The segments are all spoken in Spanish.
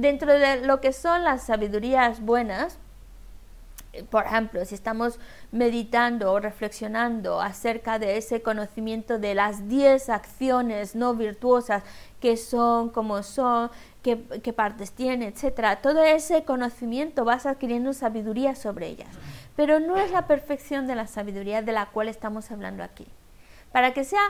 dentro de lo que son las sabidurías buenas, por ejemplo, si estamos meditando o reflexionando acerca de ese conocimiento de las 10 acciones no virtuosas que son, como son, qué, partes tienen, etc. Todo ese conocimiento vas adquiriendo sabiduría sobre ellas. Pero no es la perfección de la sabiduría de la cual estamos hablando aquí. Para que sea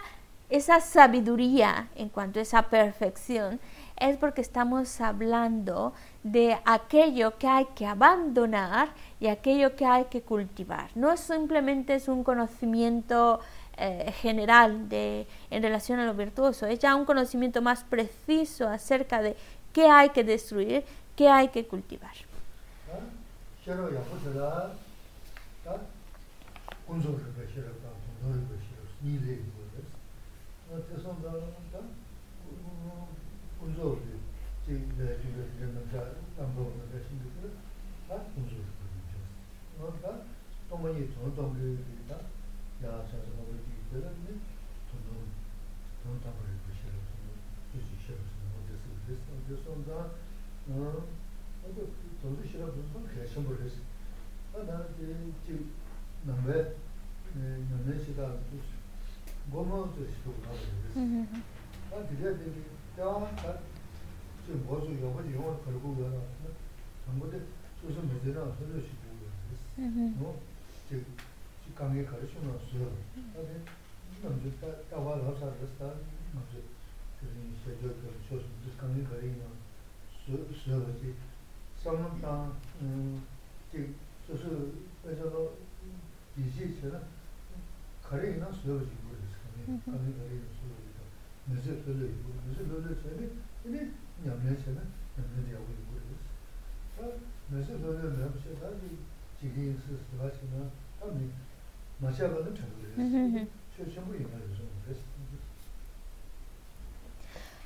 esa sabiduría en cuanto a esa perfección, es porque estamos hablando de aquello que hay que abandonar y aquello que hay que cultivar. No simplemente es un conocimiento eh, general de, en relación a lo virtuoso, es ya un conocimiento más preciso acerca de qué hay que destruir, qué hay que cultivar. 어디가 동문이 돈 동물이다. 야, 저서 거기 있거든요. 돈 돈, 담을 것이라 돈 주시 싫어서 어디서 그랬어. 그래서 나 어, 어디 돈도 싫어 무슨 계속 모르겠어. 아, 나는 이제 남배 네, 남배 시다 뭐뭐 또 싶고 가고 그랬어. 아, 그래 되 게 야, 지금 뭐죠? 영어 영어 걸고 그러나. 전부터 소소 문제나 소소 no che ci cambia caro su no su vabbè non giù sta sta va la sa sta no giù che ni se giù che su su cambia caro no su su che sono ta che su su eso no dice se no caro no su su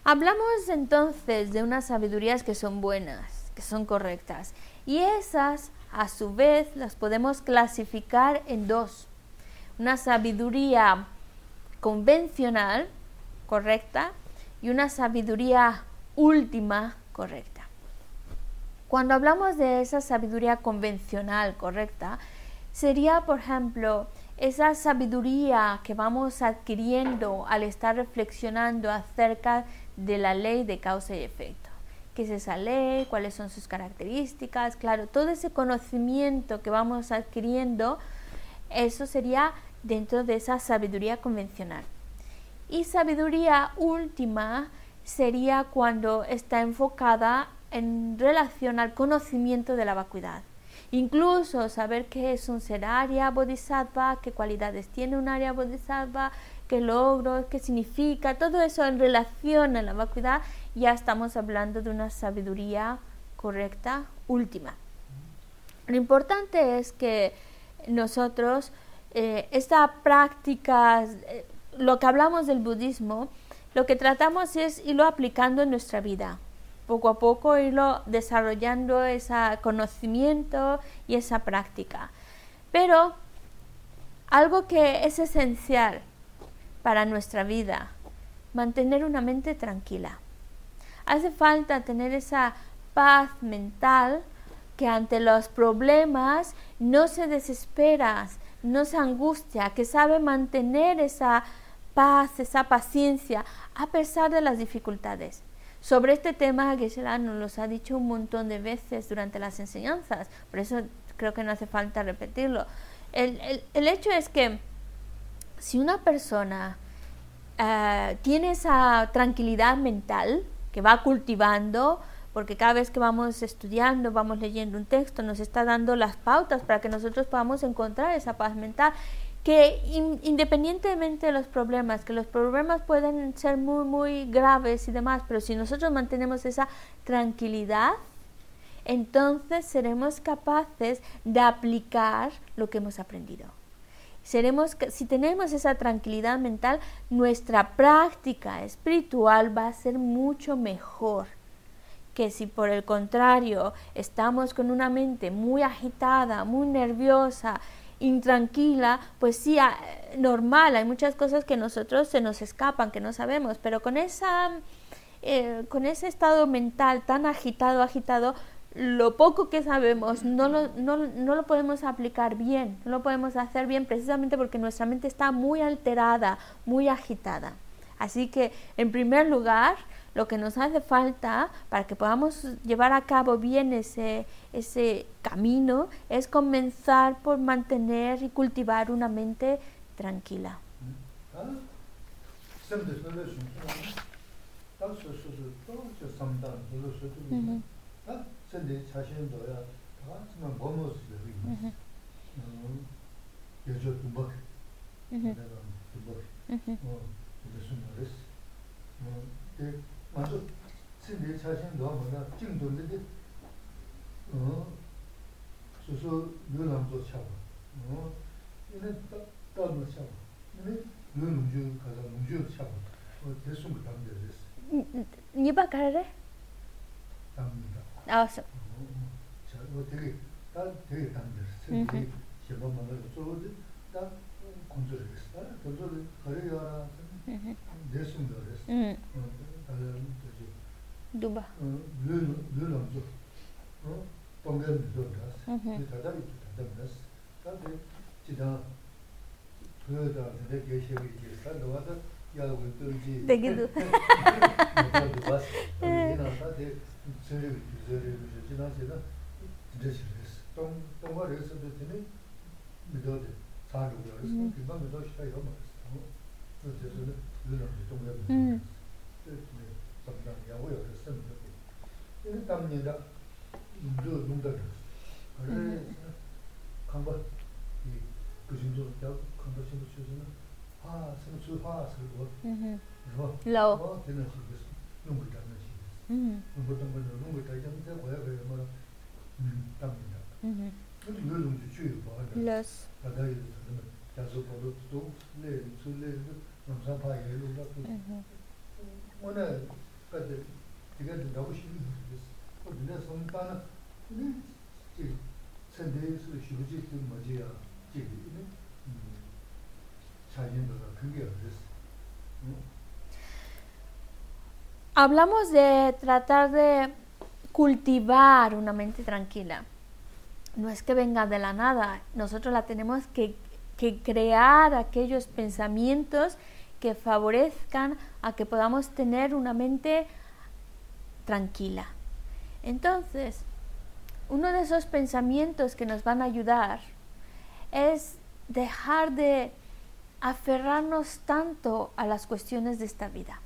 Hablamos entonces de unas sabidurías que son buenas, que son correctas, y esas a su vez las podemos clasificar en dos. Una sabiduría convencional, correcta, y una sabiduría última, correcta. Cuando hablamos de esa sabiduría convencional, correcta, sería, por ejemplo, esa sabiduría que vamos adquiriendo al estar reflexionando acerca de la ley de causa y efecto. ¿Qué es esa ley? ¿Cuáles son sus características? Claro, todo ese conocimiento que vamos adquiriendo, eso sería dentro de esa sabiduría convencional. Y sabiduría última sería cuando está enfocada en relación al conocimiento de la vacuidad. Incluso saber qué es un ser Arya Bodhisattva, qué cualidades tiene un Arya Bodhisattva, qué logros, qué significa, todo eso en relación a la vacuidad, ya estamos hablando de una sabiduría correcta última. Lo importante es que nosotros, eh, esta práctica, eh, lo que hablamos del budismo, lo que tratamos es irlo aplicando en nuestra vida poco a poco irlo desarrollando ese conocimiento y esa práctica. Pero algo que es esencial para nuestra vida, mantener una mente tranquila. Hace falta tener esa paz mental que ante los problemas no se desespera, no se angustia, que sabe mantener esa paz, esa paciencia a pesar de las dificultades. Sobre este tema, geshe nos los ha dicho un montón de veces durante las enseñanzas, por eso creo que no hace falta repetirlo. El, hecho es que si una persona eh, tiene esa tranquilidad mental que va cultivando, porque cada vez que vamos estudiando, vamos leyendo un texto, nos está dando las pautas para que nosotros podamos encontrar esa paz mental que independientemente de los problemas, que los problemas pueden ser muy, muy graves y demás, pero si nosotros mantenemos esa tranquilidad, entonces seremos capaces de aplicar lo que hemos aprendido. Seremos, si tenemos esa tranquilidad mental, nuestra práctica espiritual va a ser mucho mejor que si por el contrario estamos con una mente muy agitada, muy nerviosa, intranquila, pues sí, ah, normal, hay muchas cosas que nosotros se nos escapan, que no sabemos, pero con esa eh, con ese estado mental tan agitado, agitado, lo poco que sabemos no lo, no, no lo podemos aplicar bien, no lo podemos hacer bien precisamente porque nuestra mente está muy alterada, muy agitada. Así que, en primer lugar, lo que nos hace falta para que podamos llevar a cabo bien ese, ese camino es comenzar por mantener y cultivar una mente tranquila. 먼저 신내 자신 너무나 찡돈데 어 소소 늘람도 차고 어 이제 딱 따로 차고 이제 늘lum주 가서 lum주 차고 어 대충 그 담대 됐어 니바 가래 담니다 아서 자 이거 되게 딱 되게 담대 신내 제법 만나서 저거 לא. Hablamos de tratar de cultivar una mente tranquila. No es que venga de la nada, nosotros la tenemos que, que crear aquellos pensamientos que favorezcan a que podamos tener una mente tranquila. Entonces, uno de esos pensamientos que nos van a ayudar es dejar de aferrarnos tanto a las cuestiones de esta vida.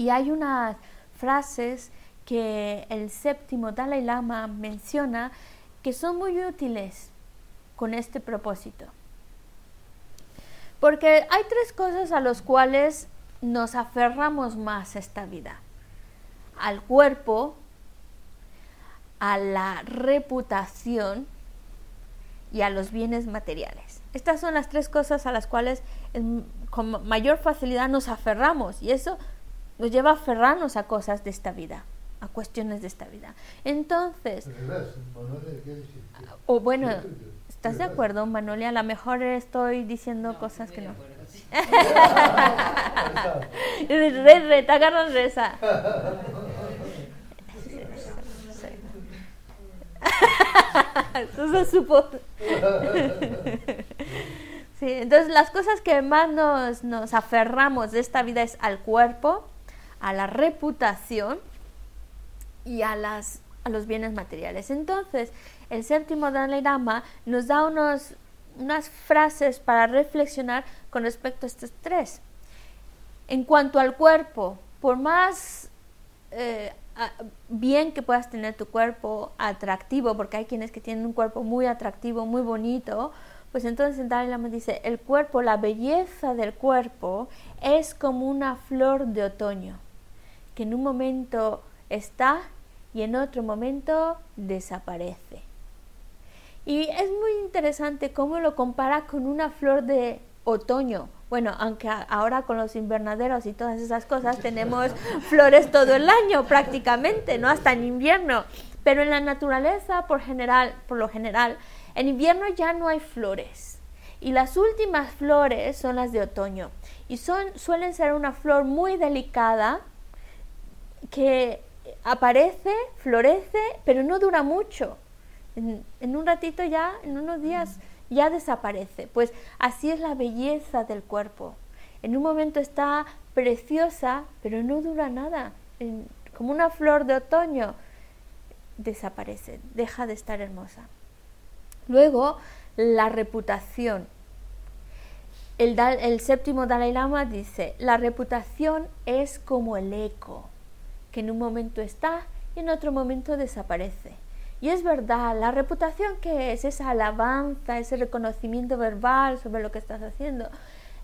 Y hay unas frases que el séptimo Dalai Lama menciona que son muy útiles con este propósito. Porque hay tres cosas a las cuales nos aferramos más esta vida. Al cuerpo, a la reputación y a los bienes materiales. Estas son las tres cosas a las cuales con mayor facilidad nos aferramos y eso nos lleva a aferrarnos a cosas de esta vida, a cuestiones de esta vida. Entonces, o bueno, ¿estás de acuerdo, Manoli? A lo mejor estoy diciendo cosas que no. re, re, te agarran reza. Eso se supo. Sí, entonces las cosas que más nos, nos aferramos de esta vida es al cuerpo, a la reputación y a, las, a los bienes materiales. Entonces, el séptimo Dalai Lama nos da unos, unas frases para reflexionar con respecto a estos tres. En cuanto al cuerpo, por más eh, bien que puedas tener tu cuerpo atractivo, porque hay quienes que tienen un cuerpo muy atractivo, muy bonito, pues entonces el Dalai Lama dice, el cuerpo, la belleza del cuerpo es como una flor de otoño, que en un momento está y en otro momento desaparece. Y es muy interesante cómo lo compara con una flor de otoño. Bueno, aunque ahora con los invernaderos y todas esas cosas tenemos flores todo el año prácticamente, ¿no? Hasta en invierno. Pero en la naturaleza, por general, por lo general, en invierno ya no hay flores. Y las últimas flores son las de otoño. Y son, suelen ser una flor muy delicada, que aparece, florece, pero no dura mucho. En, en un ratito ya, en unos días, ya desaparece. Pues así es la belleza del cuerpo. En un momento está preciosa, pero no dura nada. En- como una flor de otoño, desaparece, deja de estar hermosa. Luego, la reputación. El séptimo Dalai Lama dice, la reputación es como el eco, que en un momento está y en otro momento desaparece. Y es verdad, la reputación que es esa alabanza, ese reconocimiento verbal sobre lo que estás haciendo.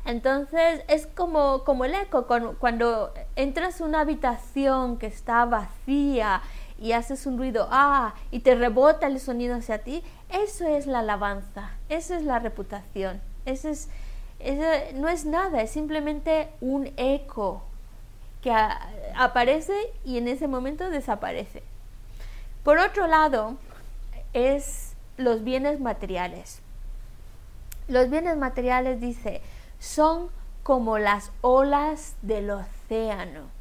Entonces es como, como el eco, cuando, entras a una habitación que está vacía y haces un ruido, ah, y te rebota el sonido hacia ti, eso es la alabanza, eso es la reputación, eso es, eso no es nada, es simplemente un eco que aparece y en ese momento desaparece. Por otro lado, es los bienes materiales. Los bienes materiales, dice, son como las olas del océano.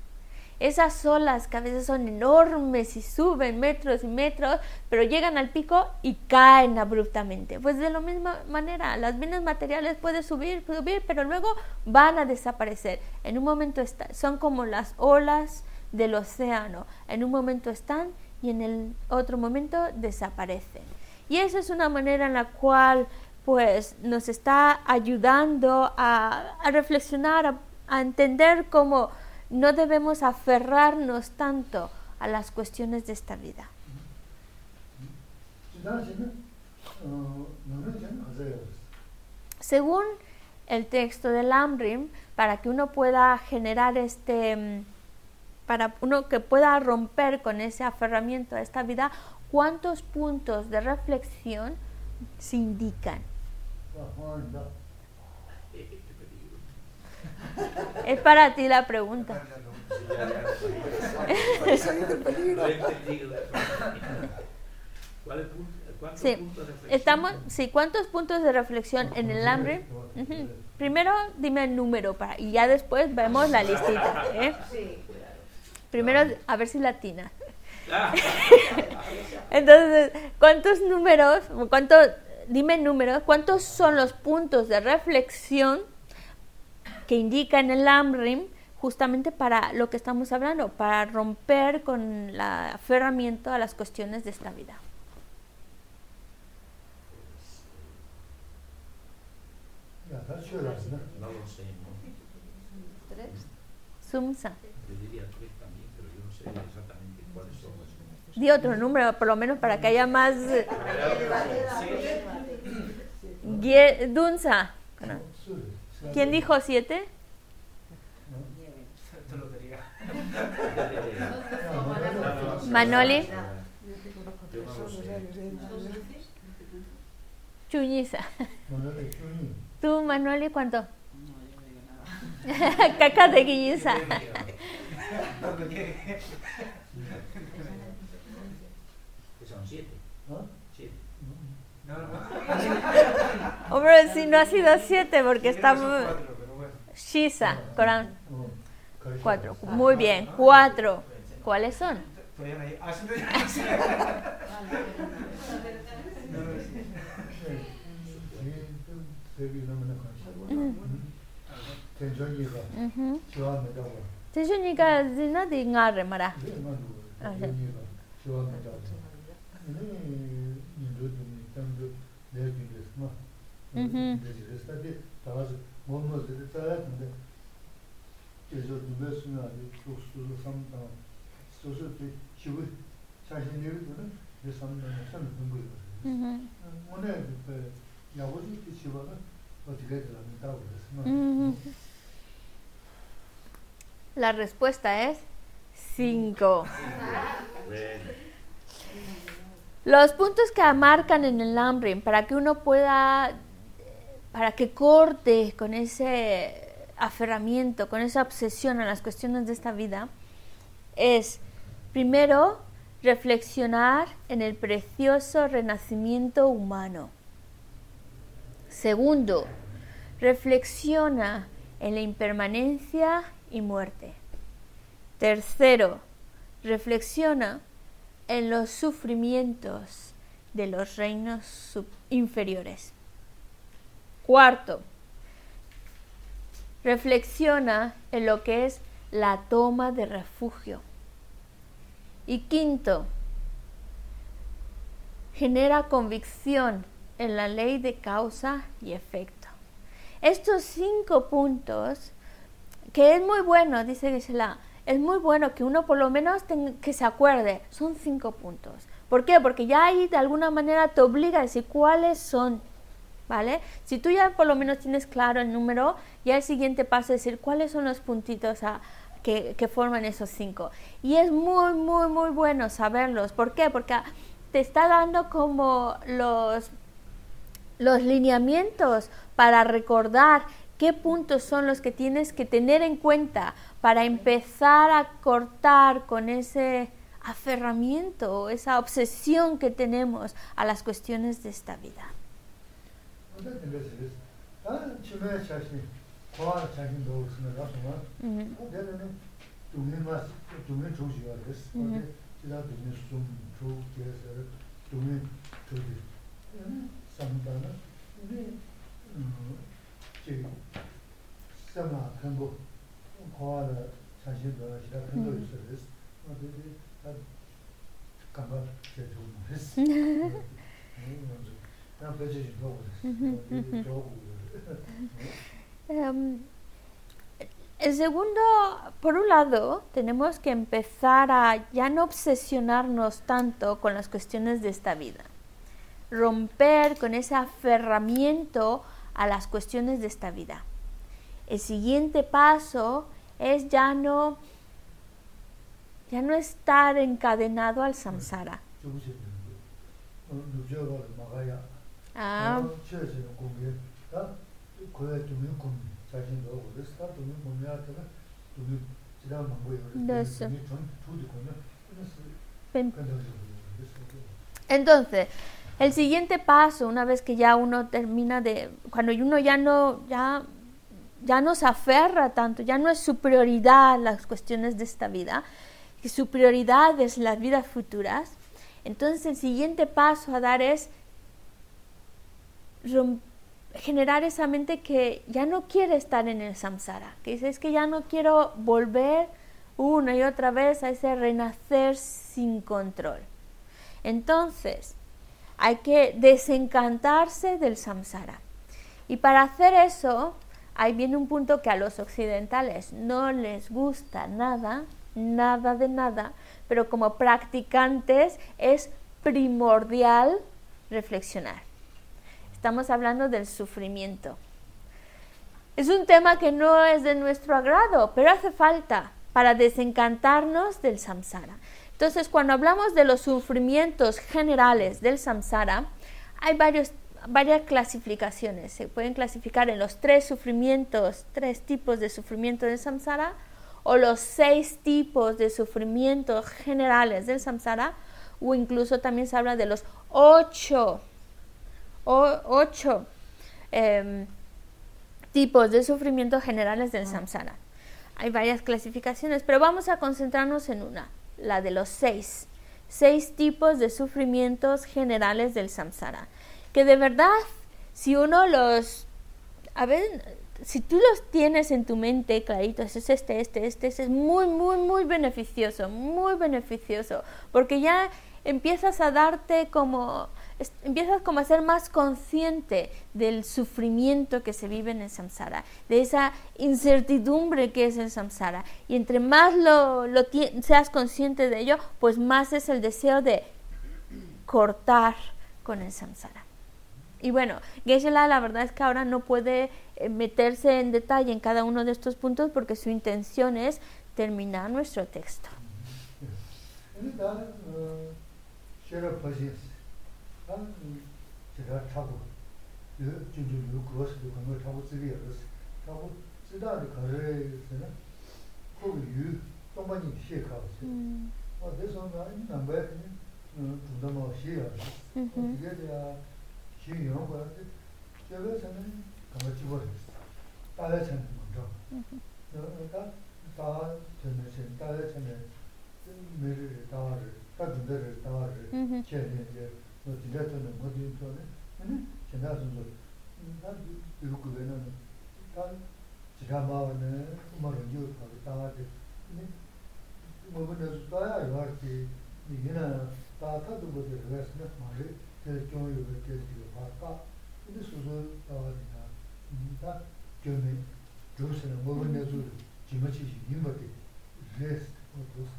Esas olas que a veces son enormes y suben metros y metros, pero llegan al pico y caen abruptamente. Pues de la misma manera, los bienes materiales pueden subir, subir, pero luego van a desaparecer. En un momento está- son como las olas del océano. En un momento están y en el otro momento desaparecen. Y esa es una manera en la cual pues nos está ayudando a, a reflexionar, a, a entender cómo no debemos aferrarnos tanto a las cuestiones de esta vida. Según el texto del Amrim, para que uno pueda generar este, mm, para uno que pueda romper con ese aferramiento a esta vida, ¿cuántos puntos de reflexión se indican? Es para ti la pregunta. Sí, estamos, sí, ¿cuántos puntos de reflexión en el hambre? Primero dime el número para, y ya después vemos la listita. ¿eh? Primero a ver si latina. Entonces, ¿cuántos números, cuánto, dime números, cuántos son los puntos de reflexión que indica en el AMRIM justamente para lo que estamos hablando, para romper con la aferramiento a las cuestiones de estabilidad. No ¿Tres? Sumsa. Yo diría tres también, pero yo no sé exactamente cuáles son Di otro número, por lo menos para que haya más... Eh, Dunsa. ¿Quién dijo siete? Manoli. Chuñiza. ¿Tú, Manoli, cuánto? Caca de guiñiza. No. Hombre, si no ha sido siete, porque estamos. Shisa, Corán. Cuatro. Muy bien, cuatro. ¿Cuáles son? La respuesta es cinco. Los puntos que marcan en el Amrim para que uno pueda, para que corte con ese aferramiento, con esa obsesión a las cuestiones de esta vida, es primero reflexionar en el precioso renacimiento humano. Segundo, reflexiona en la impermanencia y muerte. Tercero, reflexiona en los sufrimientos de los reinos inferiores. Cuarto, reflexiona en lo que es la toma de refugio. Y quinto, genera convicción en la ley de causa y efecto. Estos cinco puntos, que es muy bueno, dice Gisela, es muy bueno que uno por lo menos que se acuerde, son cinco puntos. ¿Por qué? Porque ya ahí de alguna manera te obliga a decir cuáles son, ¿vale? Si tú ya por lo menos tienes claro el número, ya el siguiente paso es decir cuáles son los puntitos que, que forman esos cinco. Y es muy, muy, muy bueno saberlos. ¿Por qué? Porque te está dando como los, los lineamientos para recordar qué puntos son los que tienes que tener en cuenta para empezar a cortar con ese aferramiento, esa obsesión que tenemos a las cuestiones de esta vida. Dogu El segundo, por un lado, tenemos que empezar a ya no obsesionarnos tanto con las cuestiones de esta vida. Romper con ese aferramiento a las cuestiones de esta vida. El siguiente paso es ya no ya no estar encadenado al samsara. Ah. Entonces, el siguiente paso, una vez que ya uno termina de, cuando uno ya no, ya, ya no se aferra tanto, ya no es su prioridad las cuestiones de esta vida, y su prioridad es las vidas futuras, entonces el siguiente paso a dar es generar esa mente que ya no quiere estar en el samsara, que dice es que ya no quiero volver una y otra vez a ese renacer sin control. Entonces, hay que desencantarse del samsara. Y para hacer eso, ahí viene un punto que a los occidentales no les gusta nada, nada de nada, pero como practicantes es primordial reflexionar estamos hablando del sufrimiento. Es un tema que no es de nuestro agrado, pero hace falta para desencantarnos del samsara. Entonces, cuando hablamos de los sufrimientos generales del samsara, hay varios, varias clasificaciones. Se pueden clasificar en los tres sufrimientos, tres tipos de sufrimiento del samsara, o los seis tipos de sufrimientos generales del samsara, o incluso también se habla de los ocho o ocho em, tipos de sufrimiento generales del samsara. Hay varias clasificaciones, pero vamos a concentrarnos en una, la de los seis. Seis tipos de sufrimientos generales del samsara. Que de verdad, si uno los... A ver, si tú los tienes en tu mente claritos, es este, este, este, este, es muy, muy, muy beneficioso, muy beneficioso, porque ya empiezas a darte como empiezas como a ser más consciente del sufrimiento que se vive en el samsara, de esa incertidumbre que es el samsara. Y entre más lo, seas consciente de ello, pues más es el deseo de cortar con el samsara. Y bueno, geshe la verdad es que ahora no puede eh, meterse en detalle en cada uno de estos puntos porque su intención es terminar nuestro texto. ān xīn yōng bā rā tī, xīn bā chā nā kā bā chī bā rā sī, tā rā chā nā mā rā, tā tā chā nā chā, tā rā chā nā mē rī rī tā rī, tā dhū dā rī tā rī, chē nā yā, nō tī rā tō nā mō tī tō nā, nā chā nā sū sō, tā rū gu bē nā nā, tā chī rā mā wā nā, mā rō yō tā rī, tā rā tī, mō bā nā sū tā yā yā rī tī, nī yī nā tā tā dhū bā tī rā sī nā mā rī, 이렇게 되는 다 지가마는 뭐로 뉴하고 다와데 네 뭐는 좋아요 이렇게 이게나 다타도 뭐들 그랬으면 말이 제 종이 이렇게 되고 바까 근데 수술 다와리나 다 교내 조선은 뭐는 내주 지마치 임바데 레스 어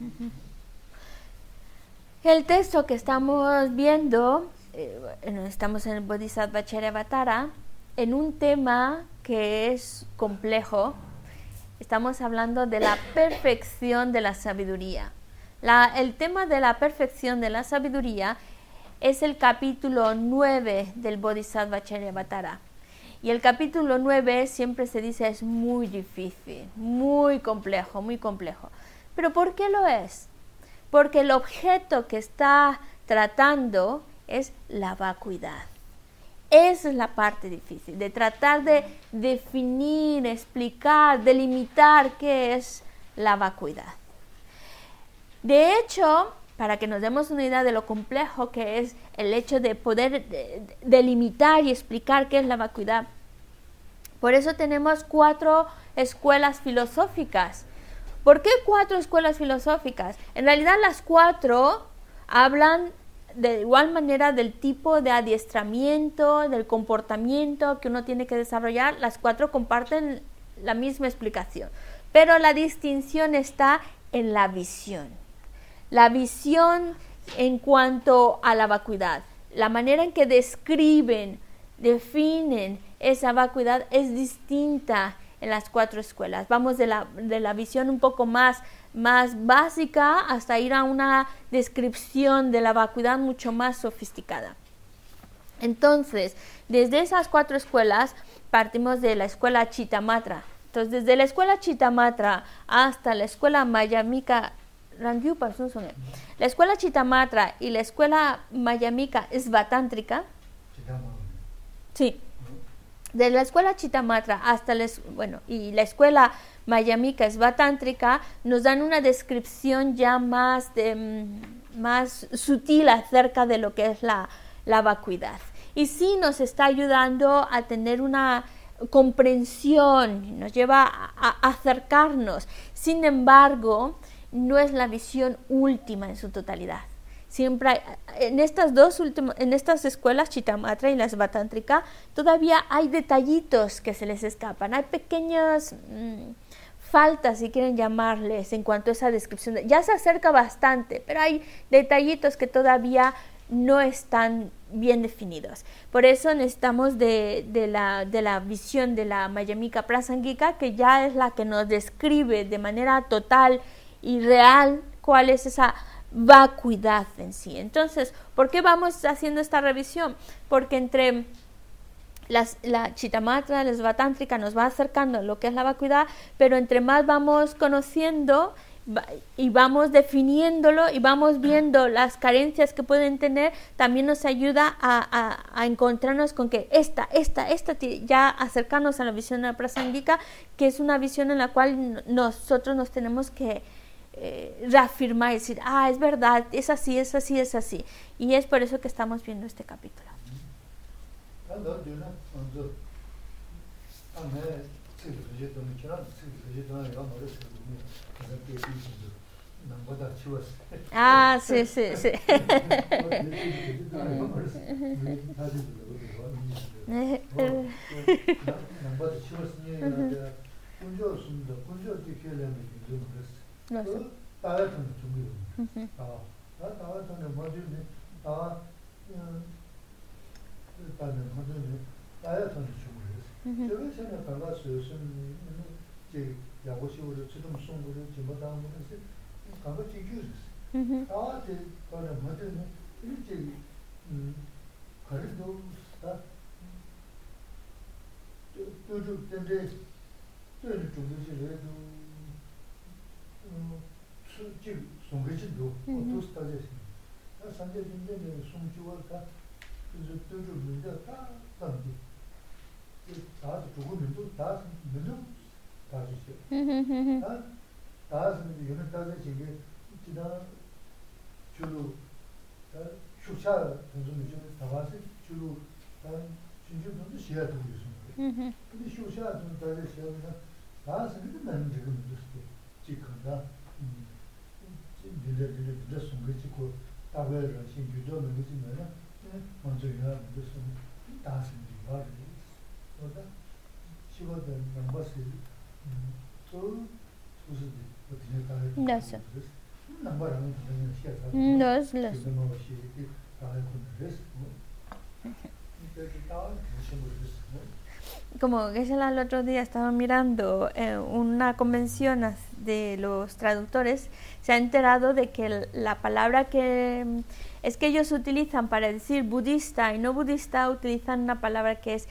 El texto que estamos viendo, eh, estamos en el Bodhisattva Charyavatara, en un tema que es complejo. Estamos hablando de la perfección de la sabiduría. El tema de la perfección de la sabiduría es el capítulo 9 del Bodhisattva Charyavatara. Y el capítulo 9 siempre se dice es muy difícil, muy complejo, muy complejo. ¿Pero por qué lo es? Porque el objeto que está tratando es la vacuidad. Esa es la parte difícil, de tratar de definir, explicar, delimitar qué es la vacuidad. De hecho, para que nos demos una idea de lo complejo que es el hecho de poder delimitar y explicar qué es la vacuidad. Por eso tenemos cuatro escuelas filosóficas. ¿Por qué cuatro escuelas filosóficas? En realidad las cuatro hablan de igual manera del tipo de adiestramiento, del comportamiento que uno tiene que desarrollar. Las cuatro comparten la misma explicación, pero la distinción está en la visión la visión en cuanto a la vacuidad, la manera en que describen, definen esa vacuidad es distinta en las cuatro escuelas. Vamos de la, de la visión un poco más, más básica hasta ir a una descripción de la vacuidad mucho más sofisticada. Entonces, desde esas cuatro escuelas partimos de la escuela Chitamatra. Entonces, desde la escuela Chitamatra hasta la escuela Mayamika la escuela Chitamatra y la escuela Mayamika es batántrica. Sí. De la escuela Chitamatra hasta la, bueno, y la escuela Mayamika es batántrica, nos dan una descripción ya más, de, mm, más sutil acerca de lo que es la, la vacuidad. Y sí nos está ayudando a tener una comprensión, nos lleva a acercarnos. Sin embargo, no es la visión última en su totalidad. Siempre en estas dos últimas, en estas escuelas Chitamatra y las Batántrica, todavía hay detallitos que se les escapan, hay pequeñas mm, faltas, si quieren llamarles, en cuanto a esa descripción. ya se acerca bastante, pero hay detallitos que todavía no están bien definidos. Por eso necesitamos de, de, la, de la, visión de la Mayamika Prasangika, que ya es la que nos describe de manera total y real cuál es esa vacuidad en sí. Entonces, ¿por qué vamos haciendo esta revisión? Porque entre las, la chitamatra, la esvatántrica nos va acercando a lo que es la vacuidad, pero entre más vamos conociendo y vamos definiéndolo y vamos viendo las carencias que pueden tener, también nos ayuda a, encontrarnos con que esta, esta, esta, ya acercarnos a la visión de la prasanguica, que es una visión en la cual nosotros nos tenemos que, eh, reafirmar y decir, ah, es verdad, es así, es así, es así. Y es por eso que estamos viendo este capítulo. Ah, sí, sí, sí. 그 다야던 중요. 아, 나 다야던 뭐지네. 아, 일단은 뭐지네. 다야던 중요. 저거 전에 달라서 무슨 제 야고시오를 지금 송부를 지금 다음 무슨 가고 지규스. 아, 제 거는 뭐지네. 일제 음 가르도 다 또또 근데 또 좀도 지 송게지도 어떻게 스타제스 나 산제 진데 송주월까 그래서 또저 문제 다 담기. 다 두고 민도 다 민도 다 주세요. 다 다스 이거는 다스 지금 지나 주로 다 슈샤 무슨 좀 다와서 주로 다 진주도 시야 두고 있습니다. 근데 슈샤 좀 다스 시야는 다스 근데 난 지금 무슨 지 chi kanda dile dile dile sunga chi ku tawe ra chi yudo mengi chi me na manzo yuwa mengi sunga dansi mengi yuwa ri oda shiwa da namba si to susu di odine tawe namba rangi dine shia tawe shiwa ma wa shia ki tawe kundu resi tawe kundu shimu resi como que ella el otro día estaba mirando eh, una convención de los traductores, se ha enterado de que la palabra que mm, es que ellos utilizan para decir budista y no budista, utilizan una palabra que es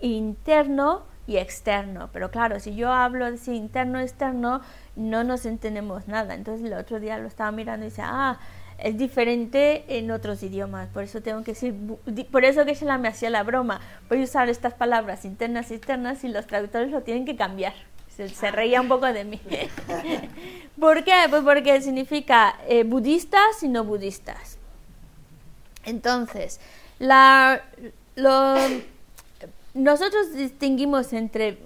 interno y externo. Pero claro, si yo hablo de interno, externo, no nos entendemos nada. Entonces el otro día lo estaba mirando y dice, ah, es diferente en otros idiomas, por eso tengo que decir, por eso que se la me hacía la broma, voy a usar estas palabras internas y externas y los traductores lo tienen que cambiar. Se, reía un poco de mí. ¿Por qué? Pues porque significa eh, budistas y no budistas. Entonces, la, nosotros distinguimos entre,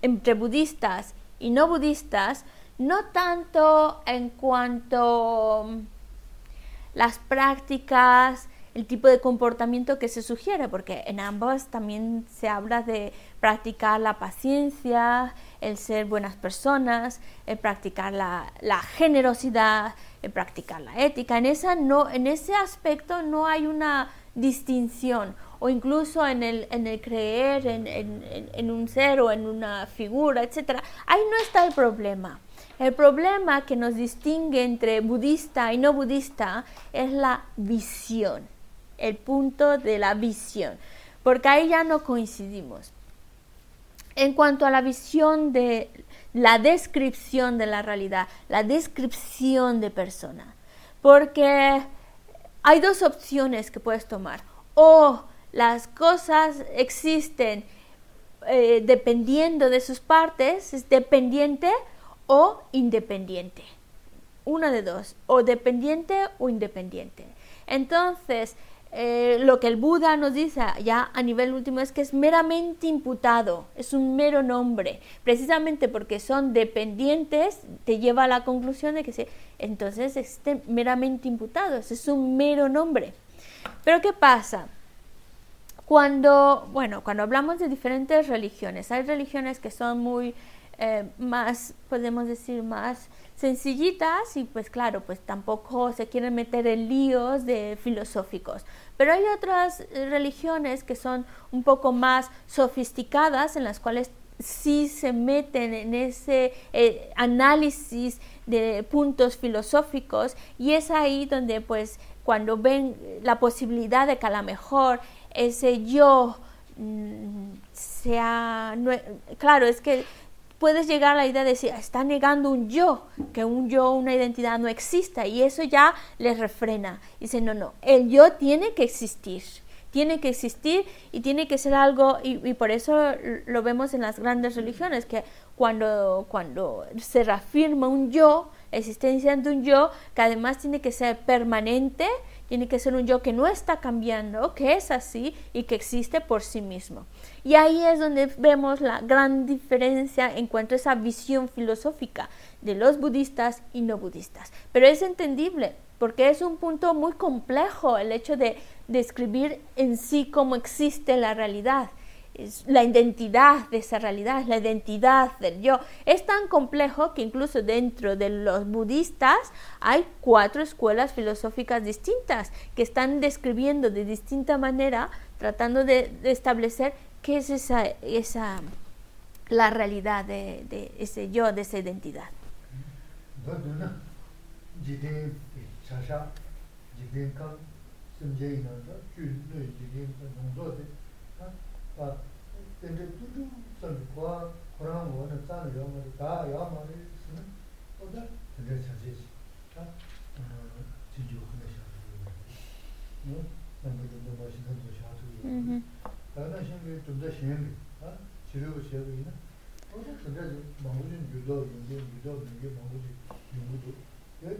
entre budistas y no budistas, no tanto en cuanto las prácticas, el tipo de comportamiento que se sugiere, porque en ambos también se habla de practicar la paciencia, el ser buenas personas, el practicar la, generosidad, el practicar la ética. En, esa no, en ese aspecto no hay una distinción, o incluso en el, en el creer en- en un ser o en una figura, etc. Ahí no está el problema. El problema que nos distingue entre budista y no budista es la visión, el punto de la visión, porque ahí ya no coincidimos. En cuanto a la visión de la descripción de la realidad, la descripción de persona, porque hay dos opciones que puedes tomar. O las cosas existen eh, dependiendo de sus partes, es dependiente o independiente. Una de dos, o dependiente o independiente. Entonces, eh, lo que el Buda nos dice ya a nivel último es que es meramente imputado, es un mero nombre, precisamente porque son dependientes, te lleva a la conclusión de que se, entonces este meramente imputados, es un mero nombre. Pero ¿qué pasa? Cuando, bueno, cuando hablamos de diferentes religiones, hay religiones que son muy eh, más, podemos decir, más sencillitas y pues claro, pues tampoco se quieren meter en líos de filosóficos. Pero hay otras religiones que son un poco más sofisticadas en las cuales sí se meten en ese eh, análisis de puntos filosóficos y es ahí donde pues cuando ven la posibilidad de que a lo mejor ese yo mm, sea nue- claro es que puedes llegar a la idea de decir está negando un yo que un yo una identidad no exista y eso ya les refrena dice no no el yo tiene que existir tiene que existir y tiene que ser algo y, y por eso lo vemos en las grandes religiones que cuando cuando se reafirma un yo existencia de un yo que además tiene que ser permanente tiene que ser un yo que no está cambiando, que es así y que existe por sí mismo. Y ahí es donde vemos la gran diferencia en cuanto a esa visión filosófica de los budistas y no budistas. Pero es entendible porque es un punto muy complejo el hecho de describir en sí cómo existe la realidad la identidad de esa realidad, la identidad del yo. Es tan complejo que incluso dentro de los budistas hay cuatro escuelas filosóficas distintas que están describiendo de distinta manera, tratando de establecer qué es esa, esa la realidad de, de ese yo, de esa identidad. 너 는 지대 자샤 지대가 심제이나다 줄네 지대가 농도데 아 근데 두두 선과 그런 거는 짠 영어를 다 야만이 쓰는 거다 근데 자세히 자 진주 하나씩 뭐 남들도 멋있는 다른 신비 좀더 신비 아 치료고 시작이나 어제 근데 망고진 유도 유도 유도 이게 망고지 유도 예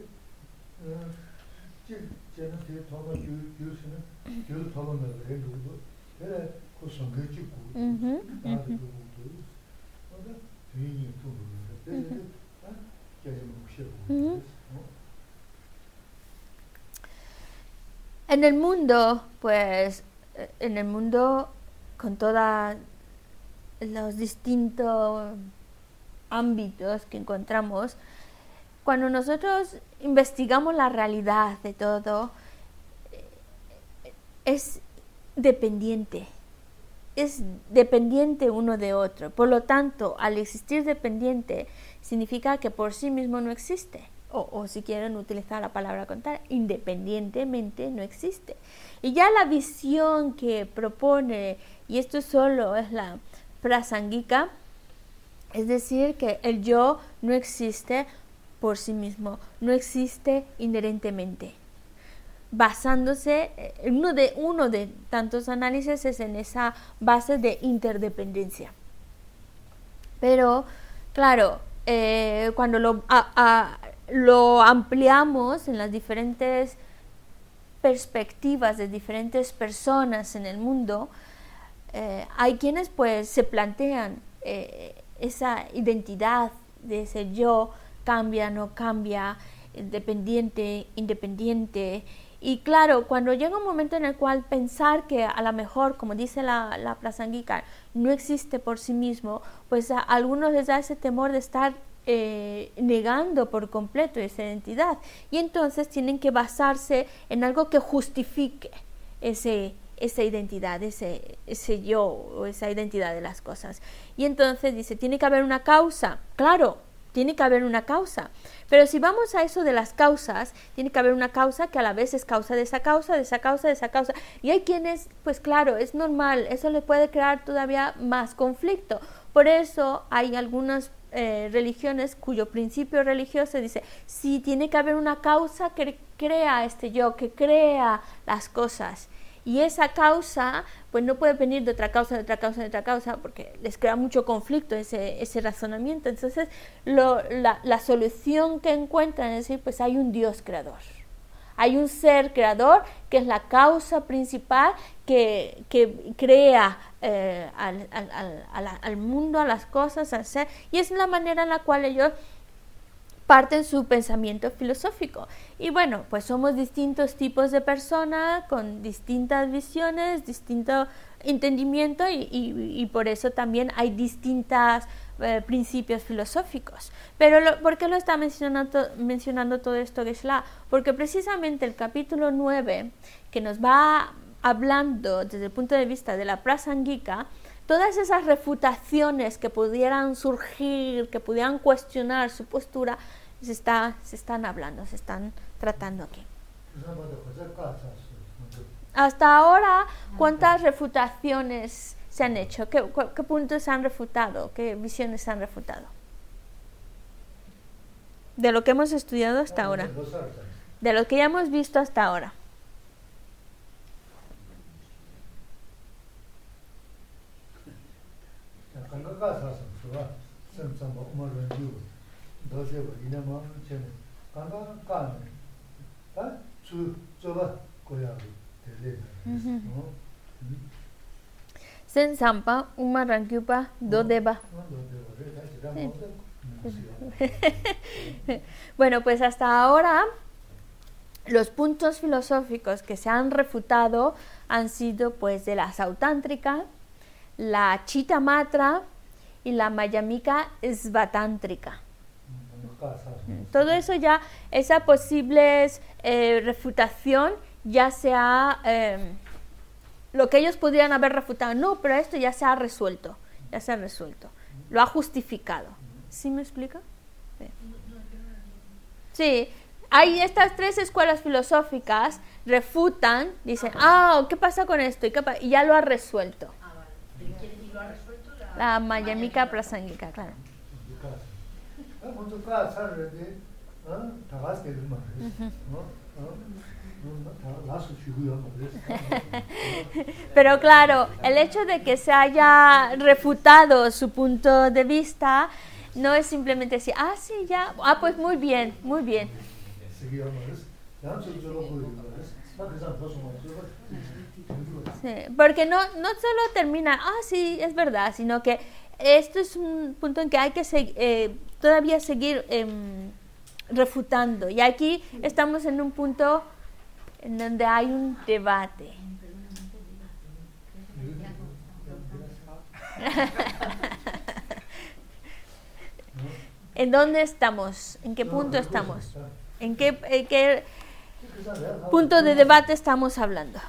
지, 쟤는 되게 더만 유, 유수는 유도 더만 해 누구도 그래 그 성격 찍고 Ujú, 나도 ujú. 그것도 어제 주인이 또 그러는데 그래 아 걔는 혹시 Ujú. 어 En el mundo, pues, eh, en el mundo, con todos los distintos ámbitos que encontramos, cuando nosotros investigamos la realidad de todo, eh, es dependiente, es dependiente uno de otro. Por lo tanto, al existir dependiente, significa que por sí mismo no existe. O, o si quieren utilizar la palabra contar, independientemente no existe. Y ya la visión que propone, y esto solo es la prasangika, es decir, que el yo no existe por sí mismo, no existe inherentemente. Basándose, eh, uno de, uno de tantos análisis es en esa base de interdependencia. Pero, claro, eh, cuando lo, lo ampliamos en las diferentes perspectivas de diferentes personas en el mundo, eh, hay quienes pues se plantean eh, esa identidad de ese yo, cambia, no cambia, dependiente, independiente. Y claro, cuando llega un momento en el cual pensar que a lo mejor, como dice la, la prasanguika, no existe por sí mismo, pues a algunos les da ese temor de estar eh, negando por completo esa identidad. Y entonces tienen que basarse en algo que justifique ese, esa identidad, ese, ese yo o esa identidad de las cosas. Y entonces dice, tiene que haber una causa. Claro, tiene que haber una causa. Pero si vamos a eso de las causas, tiene que haber una causa que a la vez es causa de esa causa, de esa causa, de esa causa. Y hay quienes, pues claro, es normal, eso le puede crear todavía más conflicto. Por eso hay algunas eh, religiones cuyo principio religioso dice, sí, tiene que haber una causa que crea este yo, que crea las cosas. Y esa causa, pues no puede venir de otra causa, de otra causa, de otra causa, porque les crea mucho conflicto ese, ese razonamiento. Entonces, lo, la, la solución que encuentran es decir, pues hay un Dios creador. Hay un ser creador que es la causa principal que, que crea eh, al, al, al, al, mundo, a las cosas, al ser. Y es la manera en la cual ellos parten su pensamiento filosófico. Y bueno, pues somos distintos tipos de personas con distintas visiones, distinto entendimiento y por eso también hay distintos eh, principios filosóficos. Pero lo, ¿por qué lo está mencionando, mencionando todo esto Geshe-la? Porque precisamente el capítulo 9, que nos va hablando desde el punto de vista de la prasangika, todas esas refutaciones que pudieran surgir, que pudieran cuestionar su postura, se, está, se están hablando, se están tratando aquí. Hasta ahora, ¿cuántas refutaciones se han hecho? ¿Qué, puntos se han refutado? ¿Qué visiones se han refutado? De lo que hemos estudiado hasta ahora. De lo que ya hemos visto hasta ahora. Sen Sampa, Uma Rankyupa, Dodeba. bueno, pues hasta ahora los puntos filosóficos que se han refutado han sido pues de la Sautántrica, la Chita Matra y la Mayamika Svatántrica. Todo eso ya, esa posible eh, refutación ya se ha, eh, lo que ellos podrían haber refutado, no, pero esto ya se ha resuelto, ya se ha resuelto, lo ha justificado. ¿Sí me explica? Sí. sí. Hay estas tres escuelas filosóficas, refutan, dicen, ah, ¿qué pasa con esto? ¿Y, qué pa y ya lo ha resuelto. Ah, vale. ¿Y lo ha resuelto? La, la Mayamika Prasanguika, claro. Pero claro, el hecho de que se haya refutado su punto de vista no es simplemente decir, ah, sí, ya, ah, pues muy bien, muy bien. Sí, porque no, no solo termina, ah, sí, es verdad, sino que esto es un punto en que hay que eh, todavía seguir em, refutando. Y aquí estamos en un punto en donde hay un debate. ¿En dónde estamos? ¿En qué punto estamos? ¿En qué, en qué punto de debate estamos hablando?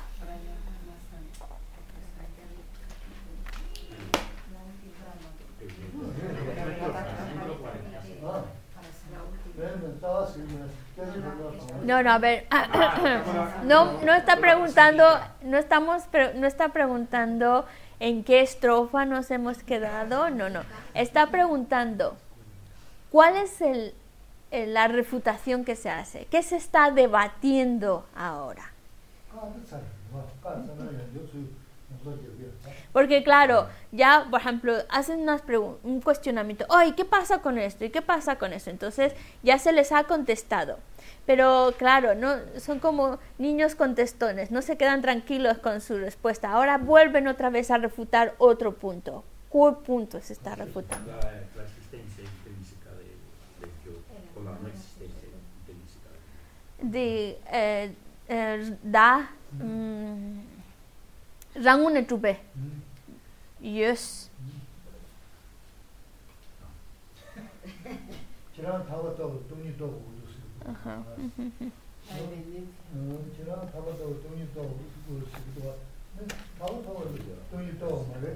No, no, a ver, no, no está preguntando, no estamos, no está preguntando en qué estrofa nos hemos quedado, no, no, está preguntando cuál es el, la refutación que se hace, qué se está debatiendo ahora. Porque claro, ya, por ejemplo, hacen unas un cuestionamiento, ¡ay, qué pasa con esto! ¿Y qué pasa con eso? Entonces ya se les ha contestado. Pero claro, no son como niños contestones, no se quedan tranquilos con su respuesta. Ahora vuelven otra vez a refutar otro punto. ¿Cuál punto se está refutando? La, la existencia intrínseca de, o la no existencia intrínseca de, eh, eh, da rangu na tupe yes. Chirang thawa to tungni to gu du si. Aha. Chirang thawa to tungni to gu du si gu wa thawa thawa tungni to ma re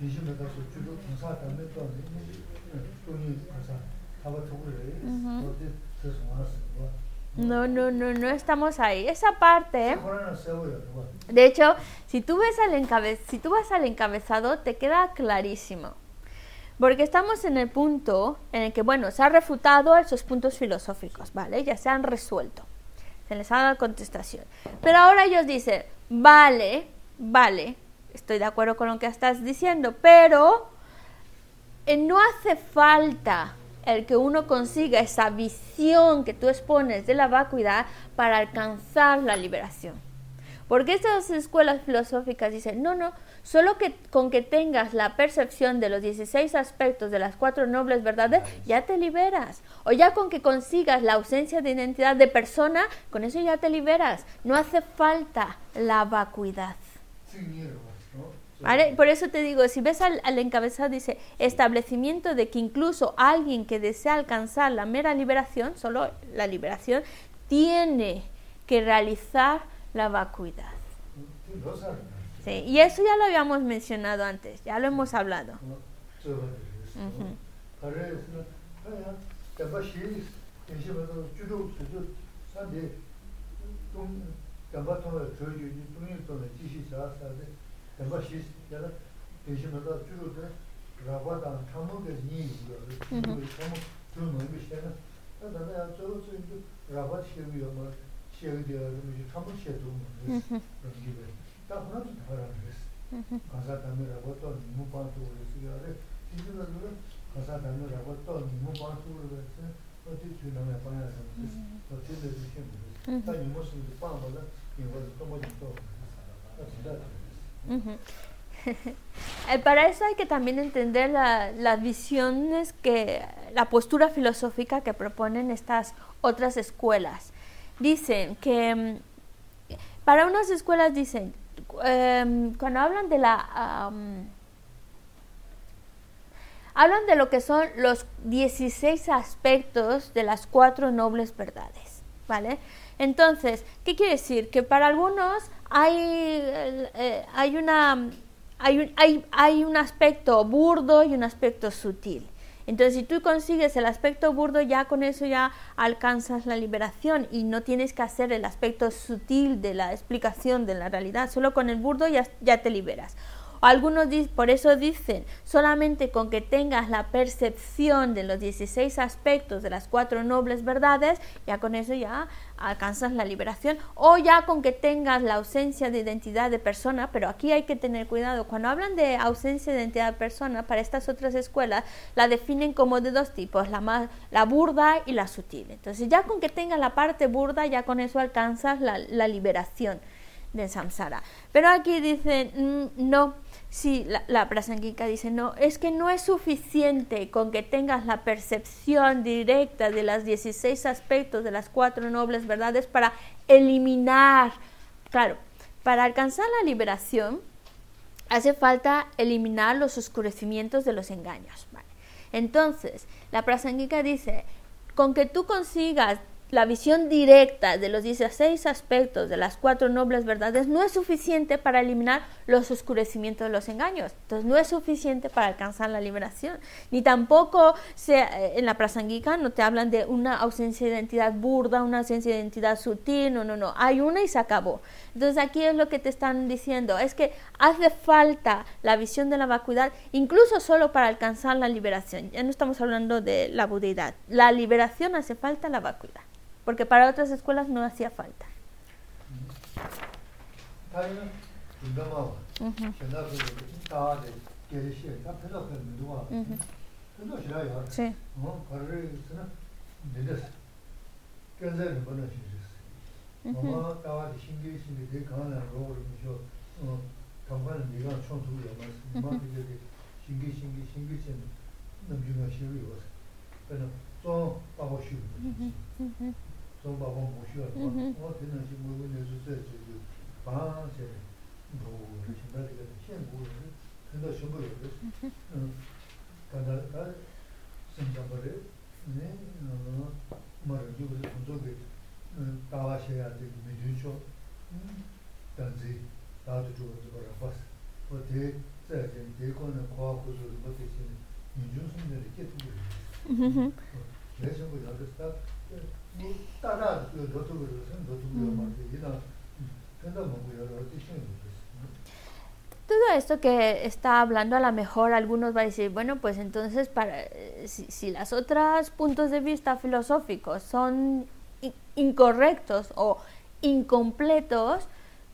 dijin da so chu du sa ta me to ni. Tungni sa thawa to gu re so de so wa No, no, no, no estamos ahí. Esa parte, de hecho, si tú ves al encabez si tú vas al encabezado, te queda clarísimo. Porque estamos en el punto en el que, bueno, se ha refutado esos puntos filosóficos, ¿vale? Ya se han resuelto. Se les ha dado contestación. Pero ahora ellos dicen, vale, vale, estoy de acuerdo con lo que estás diciendo, pero eh, no hace falta el que uno consiga esa visión que tú expones de la vacuidad para alcanzar la liberación. Porque estas escuelas filosóficas dicen, no, no, Solo que con que tengas la percepción de los 16 aspectos de las cuatro nobles verdades, ya te liberas. O ya con que consigas la ausencia de identidad de persona, con eso ya te liberas. No hace falta la vacuidad. ¿Vale? Por eso te digo, si ves al, al, encabezado, dice establecimiento de que incluso alguien que desea alcanzar la mera liberación, solo la liberación, tiene que realizar la vacuidad. Sí, y eso ya lo habíamos mencionado antes, ya lo hemos hablado. dāmbā shīs, yādā, dēshī mātā chūrū tē, rāpa tāna chāmū kēs nī yīgā, chāmū chūrū nō yīgā shēnā, tā tāna yā tsō tsō yīgā rāpa shēgā yā mā, shēgā dē yā rā, chāmū shē tō mō rēs, rāngi bē, tā khunā tō tā rā rēs, kāsā tāmi rāpa tō nīmū pāng tō rēs yā rē, tīchī rā rā, kāsā tāmi rāpa tō nīmū pāng tō rēs, tō tī chū nā mē pāng yā rā rēs, tō tī rē tī shē mō rēs, tā nīmū sū tī pāng bā rā, yīgā rā tō mō jī tō rēs, tā tī rā rā Para eso hay que también entender la, las visiones que, la postura filosófica que proponen estas otras escuelas. Dicen que, para unas escuelas dicen, Em, cuando hablan de la... hablan de lo que son los 16 aspectos de las cuatro nobles verdades, ¿vale? Entonces, ¿qué quiere decir? Que para algunos hay, eh, hay, una, hay, hay, hay un aspecto burdo y un aspecto sutil. Entonces, si tú consigues el aspecto burdo, ya con eso ya alcanzas la liberación y no tienes que hacer el aspecto sutil de la explicación de la realidad. Solo con el burdo ya, ya te liberas. Algunos por eso dicen, solamente con que tengas la percepción de los 16 aspectos de las cuatro nobles verdades, ya con eso ya alcanzas la liberación. O ya con que tengas la ausencia de identidad de persona, pero aquí hay que tener cuidado. Cuando hablan de ausencia de identidad de persona, para estas otras escuelas la definen como de dos tipos, la, más, la burda y la sutil. Entonces ya con que tengas la parte burda, ya con eso alcanzas la, la liberación de samsara. Pero aquí dicen, mm, no, si la, la dice, no, es que no es suficiente con que tengas la percepción directa de las 16 aspectos de las cuatro nobles verdades para eliminar, claro, para alcanzar la liberación hace falta eliminar los oscurecimientos de los engaños. Entonces, la prasanguica dice, con que tú consigas la visión directa de los 16 aspectos de las cuatro nobles verdades no es suficiente para eliminar los oscurecimientos de los engaños. Entonces no es suficiente para alcanzar la liberación. Ni tampoco se, eh, en la prasanguica no te hablan de una ausencia de identidad burda, una ausencia de identidad sutil, no, no, no. Hay una y se acabó. Entonces aquí es lo que te están diciendo, es que hace falta la visión de la vacuidad incluso solo para alcanzar la liberación. Ya no estamos hablando de la budeidad. La liberación hace falta la vacuidad porque para otras escuelas no hacía falta. Sí. zōba gōng mō shio wā tēnā shī mō wē nē sū sē chī yō bā chē rō rō shī mbā rī gā shēn gō rō rō tēnā shō mbā rō rō kāndā kā sēn chā mbā rē nē mā rō yō rō tōng zō bē tā wā shē yā tē kī mē yō chō tā dzī tā tō chō rō rā bā sē wā tē tsā chē tē kō nā kō wā kō rō rō bā tē chē nē yō chō sō mbā rī kē tō rō rō rē shō mbā rō rō Todo esto que está hablando a lo mejor algunos van a decir, bueno, pues entonces para, si, las otras puntos de vista filosóficos son incorrectos o incompletos,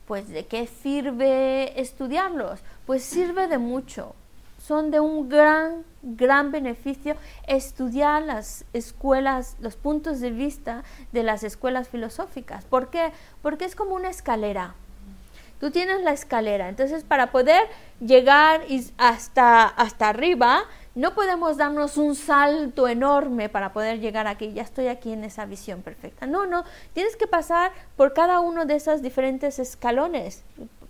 pues ¿de qué sirve estudiarlos? Pues sirve de mucho son de un gran, gran beneficio estudiar las escuelas, los puntos de vista de las escuelas filosóficas. ¿Por qué? Porque es como una escalera. Tú tienes la escalera, entonces para poder llegar hasta, hasta arriba, no podemos darnos un salto enorme para poder llegar aquí, ya estoy aquí en esa visión perfecta. No, no, tienes que pasar por cada uno de esos diferentes escalones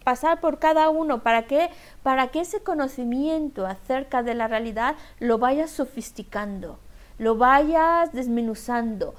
pasar por cada uno para que para que ese conocimiento acerca de la realidad lo vayas sofisticando, lo vayas desmenuzando.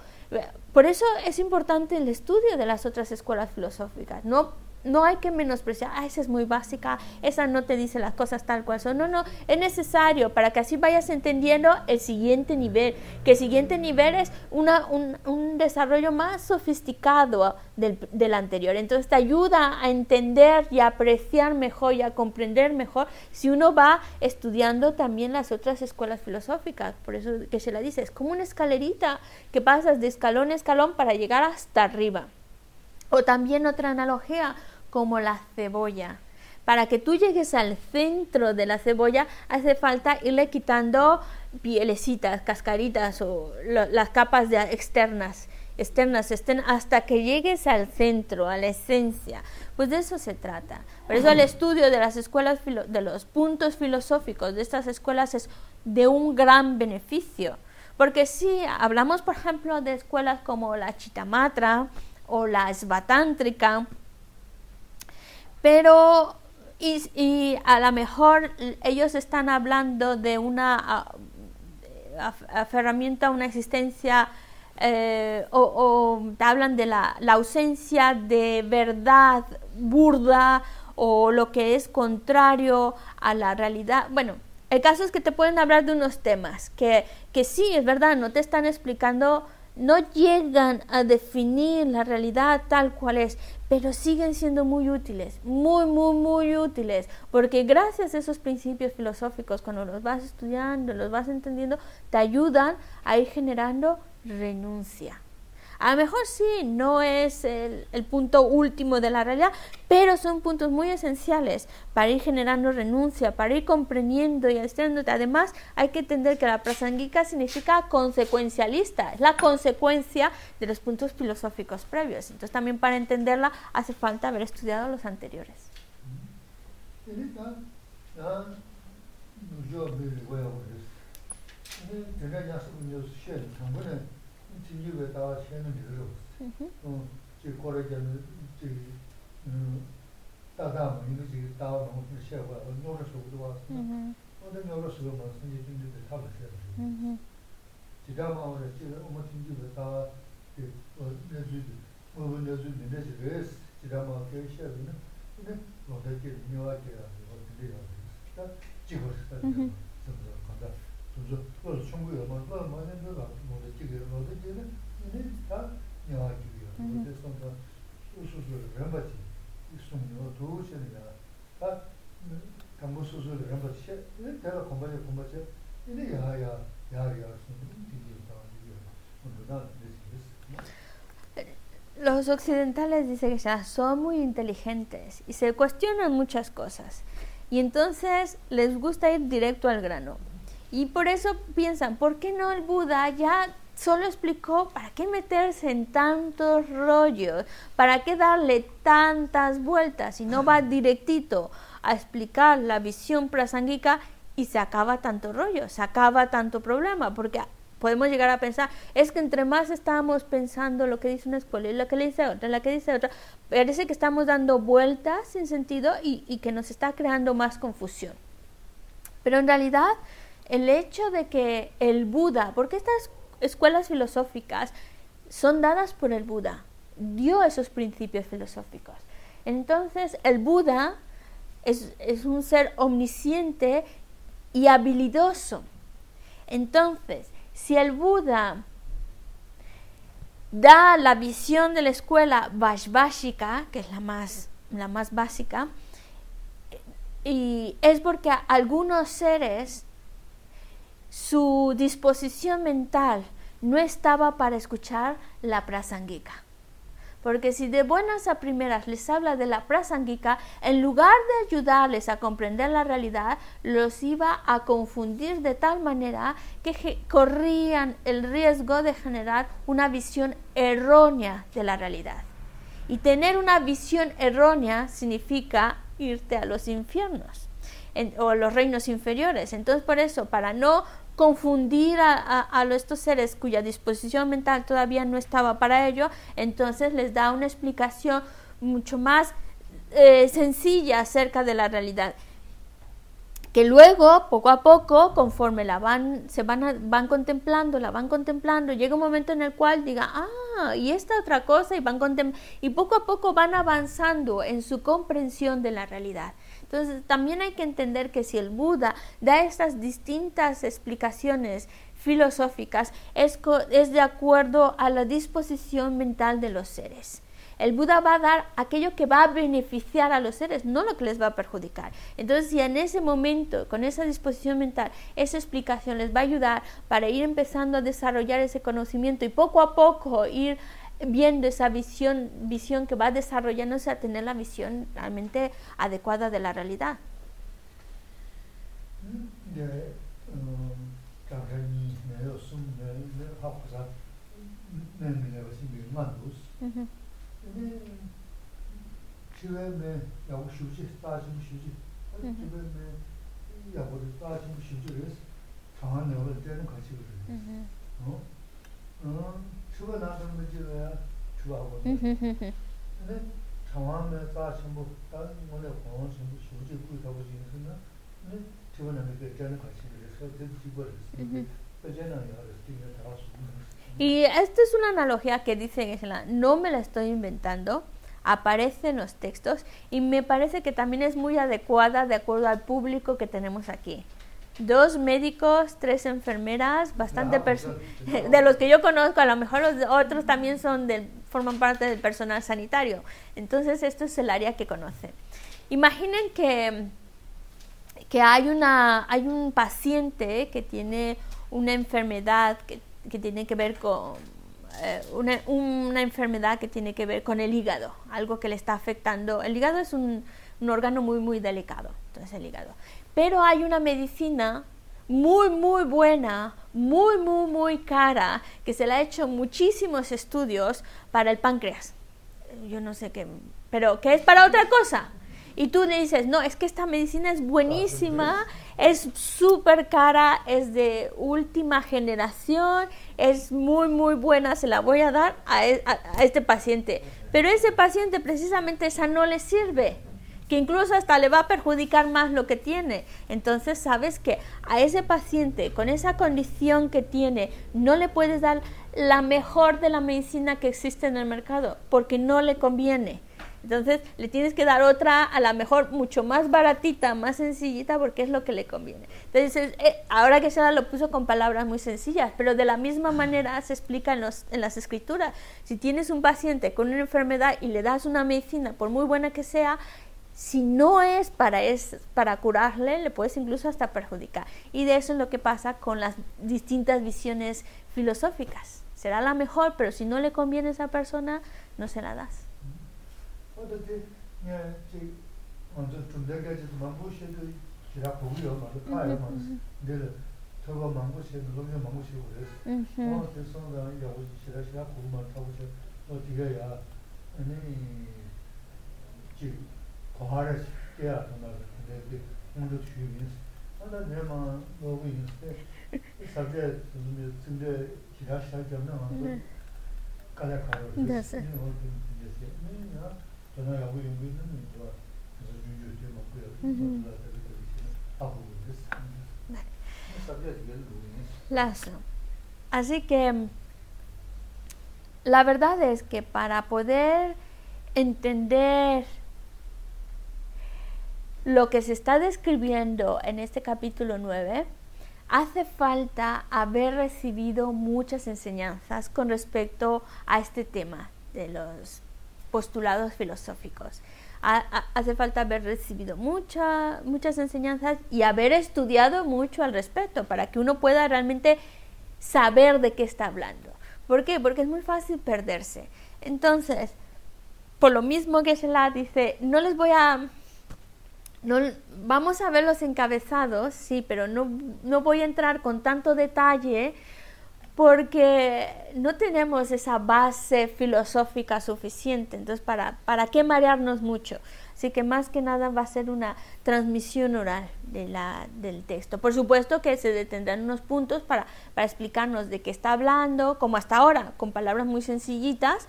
Por eso es importante el estudio de las otras escuelas filosóficas, no no hay que menospreciar, ah, esa es muy básica, esa no te dice las cosas tal cual son. No, no, es necesario para que así vayas entendiendo el siguiente nivel, que el siguiente nivel es una, un, un, desarrollo más sofisticado del, del, anterior. Entonces te ayuda a entender y a apreciar mejor y a comprender mejor si uno va estudiando también las otras escuelas filosóficas. Por eso que se la dice, es como una escalerita que pasas de escalón a escalón para llegar hasta arriba. O también otra analogía, como la cebolla. Para que tú llegues al centro de la cebolla hace falta irle quitando pielecitas, cascaritas o las capas de externas, externas, estén hasta que llegues al centro, a la esencia. Pues de eso se trata. Por eso el estudio de las escuelas, de los puntos filosóficos de estas escuelas es de un gran beneficio. Porque si hablamos, por ejemplo, de escuelas como la Chitamatra o la Svatántrica, pero y, a lo mejor ellos están hablando de una aferramiento a una existencia eh, o, hablan de la, ausencia de verdad burda o lo que es contrario a la realidad. Bueno, el caso es que te pueden hablar de unos temas que, que sí, es verdad, no te están explicando no llegan a definir la realidad tal cual es, pero siguen siendo muy útiles, muy, muy, muy útiles, porque gracias a esos principios filosóficos, cuando los vas estudiando, los vas entendiendo, te ayudan a ir generando renuncia. A lo mejor sí, no es el, punto último de la realidad, pero son puntos muy esenciales para ir generando renuncia, para ir comprendiendo y estudiándote. Además, hay que entender que la prasanguica significa consecuencialista, es la consecuencia de los puntos filosóficos previos. Entonces, también para entenderla hace falta haber estudiado los anteriores. 진주에 다 채는 데로 어 지금 거래자는 지 다다 뭐 이거 지금 다 너무 쉬어봐 노래 속도 와서 어떤 노래 속도 뭐 선지 진주에 다 버셔 지금 아무래 지금 어머 진주에 다그 내주 뭐 내주 내주 레스 지금 아무 게 쉬어는 근데 뭐 되게 묘하게 뭐 들려요 다 지금 있어 간다 Los occidentales dicen que ya son muy inteligentes y se cuestionan muchas cosas. Y entonces les gusta ir directo al grano. Y por eso piensan, ¿por qué no el Buda ya solo explicó para qué meterse en tantos rollos, para qué darle tantas vueltas y no va directito a explicar la visión prasanguica y se acaba tanto rollo, se acaba tanto problema, porque podemos llegar a pensar, es que entre más estamos pensando lo que dice una escuela y lo que le dice otra, la que dice otra, parece que estamos dando vueltas sin sentido y, y que nos está creando más confusión. Pero en realidad el hecho de que el Buda, porque estas escuelas filosóficas son dadas por el Buda, dio esos principios filosóficos. Entonces el Buda es, un ser omnisciente y habilidoso. Entonces, si el Buda da la visión de la escuela Vajvashika, que es la más, la más básica, y es porque algunos seres su disposición mental no estaba para escuchar la prasanguica. Porque si de buenas a primeras les habla de la prasanguica, en lugar de ayudarles a comprender la realidad, los iba a confundir de tal manera que corrían el riesgo de generar una visión errónea de la realidad. Y tener una visión errónea significa irte a los infiernos o los reinos inferiores. Entonces, por eso, para no confundir a, estos seres cuya disposición mental todavía no estaba para ello, entonces les da una explicación mucho más eh, sencilla acerca de la realidad que luego, poco a poco, conforme la van, se van, van contemplando, la van contemplando, llega un momento en el cual diga, ah, y esta otra cosa, y van y poco a poco van avanzando en su comprensión de la realidad. Entonces, también hay que entender que si el Buda da estas distintas explicaciones filosóficas, es, es de acuerdo a la disposición mental de los seres. El Buda va a dar aquello que va a beneficiar a los seres, no lo que les va a perjudicar. Entonces, si en ese momento, con esa disposición mental, esa explicación les va a ayudar para ir empezando a desarrollar ese conocimiento y poco a poco ir viendo esa visión, visión que va desarrollándose a tener la visión realmente adecuada de la realidad. Y esta es una analogía que dice no me la estoy inventando, aparece en los textos y me parece que también es muy adecuada de acuerdo al público que tenemos aquí dos médicos, tres enfermeras, bastante de los que yo conozco, a lo mejor los otros también son del forman parte del personal sanitario. Entonces, esto es el área que conocen. Imaginen que, que hay, una, hay un paciente que tiene una enfermedad que, que tiene que ver con eh, una, una, enfermedad que tiene que ver con el hígado, algo que le está afectando. El hígado es un, un órgano muy, muy delicado, entonces el hígado. Pero hay una medicina muy, muy buena, muy, muy, muy cara, que se le ha hecho muchísimos estudios para el páncreas. Yo no sé qué, pero que es para otra cosa. Y tú le dices, no, es que esta medicina es buenísima, es súper cara, es de última generación, es muy, muy buena, se la voy a dar a, e, este paciente. Pero ese paciente precisamente esa no le sirve que incluso hasta le va a perjudicar más lo que tiene. Entonces sabes que a ese paciente con esa condición que tiene no le puedes dar la mejor de la medicina que existe en el mercado porque no le conviene. Entonces le tienes que dar otra a la mejor mucho más baratita, más sencillita porque es lo que le conviene. Entonces eh, ahora que se lo puso con palabras muy sencillas, pero de la misma manera se explica los, en las escrituras. Si tienes un paciente con una enfermedad y le das una medicina, por muy buena que sea, si no es para, es para curarle, le puedes incluso hasta perjudicar. Y de eso es lo que pasa con las distintas visiones filosóficas. Será la mejor, pero si no le conviene a esa persona, no se la das. Kohara kya tanda de mundu chu yin anda ne ma lo gu yin se sabje tsume tsume kira sha jam na ma kala kala de se ne ho de de se ne ya tona ya gu yin gu ne ne to zo ju ju de ma ku ya la de de de a hu de se sabje de lo yin Lazo. Así que la verdad es que para poder entender lo que se está describiendo en este capítulo 9, hace falta haber recibido muchas enseñanzas con respecto a este tema de los postulados filosóficos. hace falta haber recibido mucha, muchas enseñanzas y haber estudiado mucho al respecto para que uno pueda realmente saber de qué está hablando. ¿Por qué? Porque es muy fácil perderse. Entonces, por lo mismo que la dice, no les voy a no, vamos a ver los encabezados, sí, pero no, no voy a entrar con tanto detalle porque no tenemos esa base filosófica suficiente. Entonces, ¿para, ¿para qué marearnos mucho? Así que más que nada va a ser una transmisión oral de la, del texto. Por supuesto que se detendrán unos puntos para, para explicarnos de qué está hablando, como hasta ahora, con palabras muy sencillitas,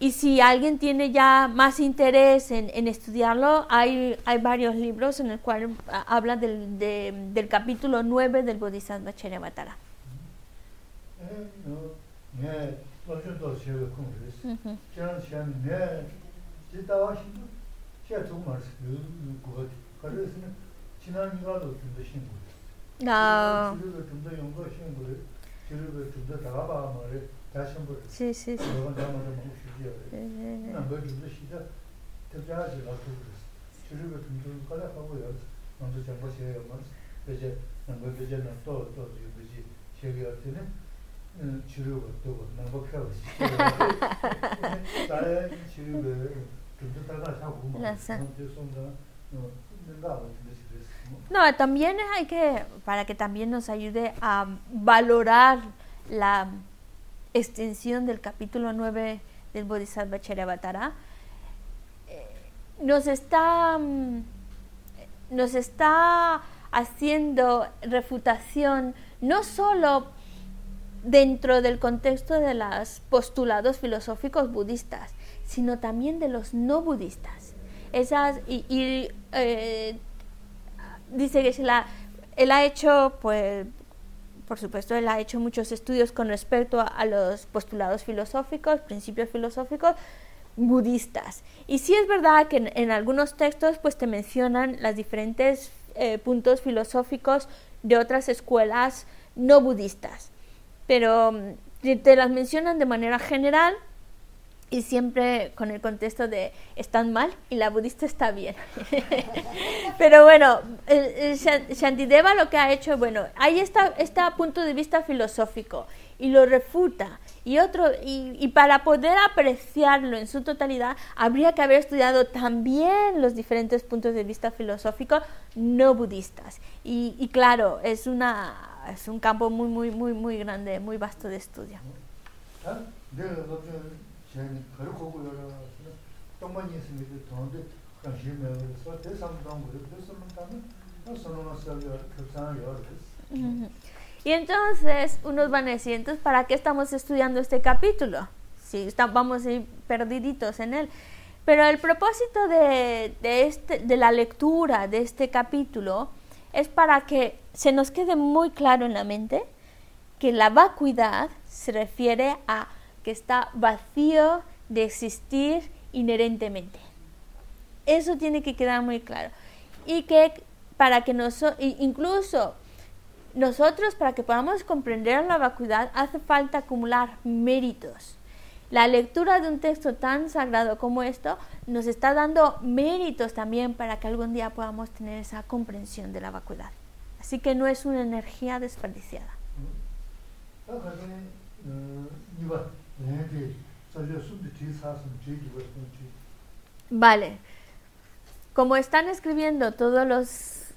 y si alguien tiene ya más interés en, en estudiarlo, hay, hay, varios libros en el cual habla del, de, del capítulo 9 del Bodhisattva Charyavatara. No. Sí, sí, sí. No, también hay que, para que también nos ayude a valorar la extensión del capítulo 9 del Bodhisattva Charyavatara, eh, nos está, mm, nos está haciendo refutación no solo dentro del contexto de los postulados filosóficos budistas, sino también de los no budistas. Esas, y, eh, dice que la, él ha hecho pues por supuesto, él ha hecho muchos estudios con respecto a, los postulados filosóficos, principios filosóficos budistas. Y sí es verdad que en, algunos textos pues te mencionan los diferentes eh, puntos filosóficos de otras escuelas no budistas, pero mm, te las mencionan de manera general y siempre con el contexto de están mal y la budista está bien. Pero bueno, Shantideva lo que ha hecho, bueno, ahí está este punto de vista filosófico y lo refuta. Y, otro, y, y para poder apreciarlo en su totalidad, habría que haber estudiado también los diferentes puntos de vista filosóficos no budistas. Y, y claro, es, una, es un campo muy, muy, muy, muy grande, muy vasto de estudio. 다 내가 어떤 제가 가르치고 여러 동반이 있으면 돈데 관심을 대상당 그래 대상은 가면 선언을 써요 급상을 Ujú. Y entonces unos van a decir, entonces, ¿para qué estamos estudiando este capítulo? Si está- vamos a ir perdiditos en él. Pero el propósito de, de este, de la lectura de este capítulo es para que se nos quede muy claro en la mente que la vacuidad se refiere a que está vacío de existir inherentemente. Eso tiene que quedar muy claro. Y que para que nosotros, incluso nosotros, para que podamos comprender la vacuidad, hace falta acumular méritos. La lectura de un texto tan sagrado como esto nos está dando méritos también para que algún día podamos tener esa comprensión de la vacuidad. Así que no es una energía desperdiciada. Vale. Como están escribiendo todos los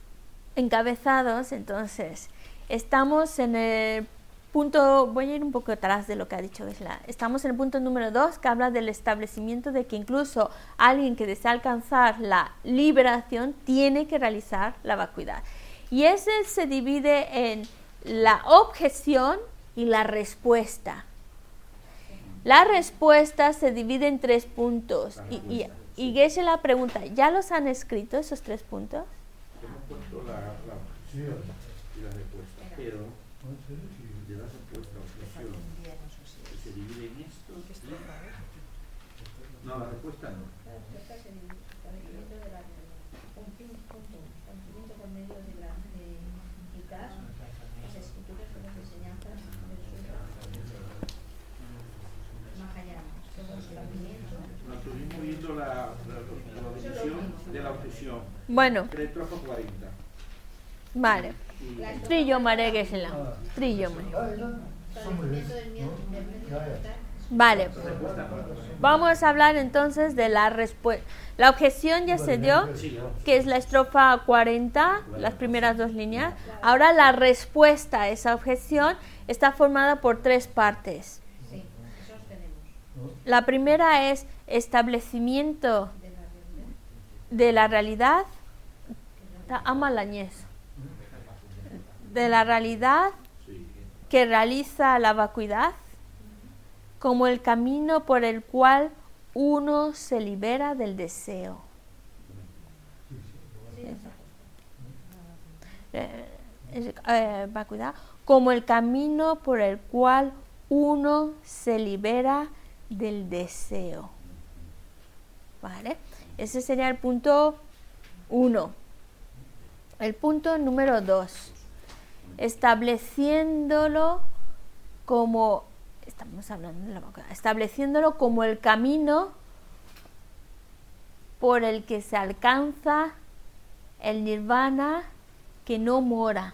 encabezados, entonces estamos en el punto, voy a ir un poco atrás de lo que ha dicho Gesla. Estamos en el punto número 2 que habla del establecimiento de que incluso alguien que desea alcanzar la liberación tiene que realizar la vacuidad. Y ese se divide en la objeción y la respuesta. La respuesta se divide en tres puntos. Y, y, y Geshe la pregunta, ¿ya los han escrito esos tres puntos? Hemos puesto la, la objeción y la respuesta, pero de la respuesta objeción que se divide en esto y... No, la respuesta no. La respuesta es el establecimiento de la un fin, punto, cumplimiento por medio de la de implicar las escrituras con las enseñanzas del Sutra Mahayana, según su establecimiento. No, estuvimos viendo la, la, la definición de la objeción. Bueno. 3 40. Vale. Trillo mareguesela. Trillo Vale. Vamos a hablar entonces de la respuesta. La objeción ya se dio, que es la estrofa 40, las primeras dos líneas. Ahora la respuesta a esa objeción está formada por tres partes. La primera es establecimiento de la realidad ama la ñez. De la realidad que realiza la vacuidad como el camino por el cual uno se libera del deseo. Eh, eh, vacuidad como el camino por el cual uno se libera del deseo. ¿Vale? Ese sería el punto uno. El punto número dos estableciéndolo como estamos hablando de la vacuidad, estableciéndolo como el camino por el que se alcanza el nirvana que no mora.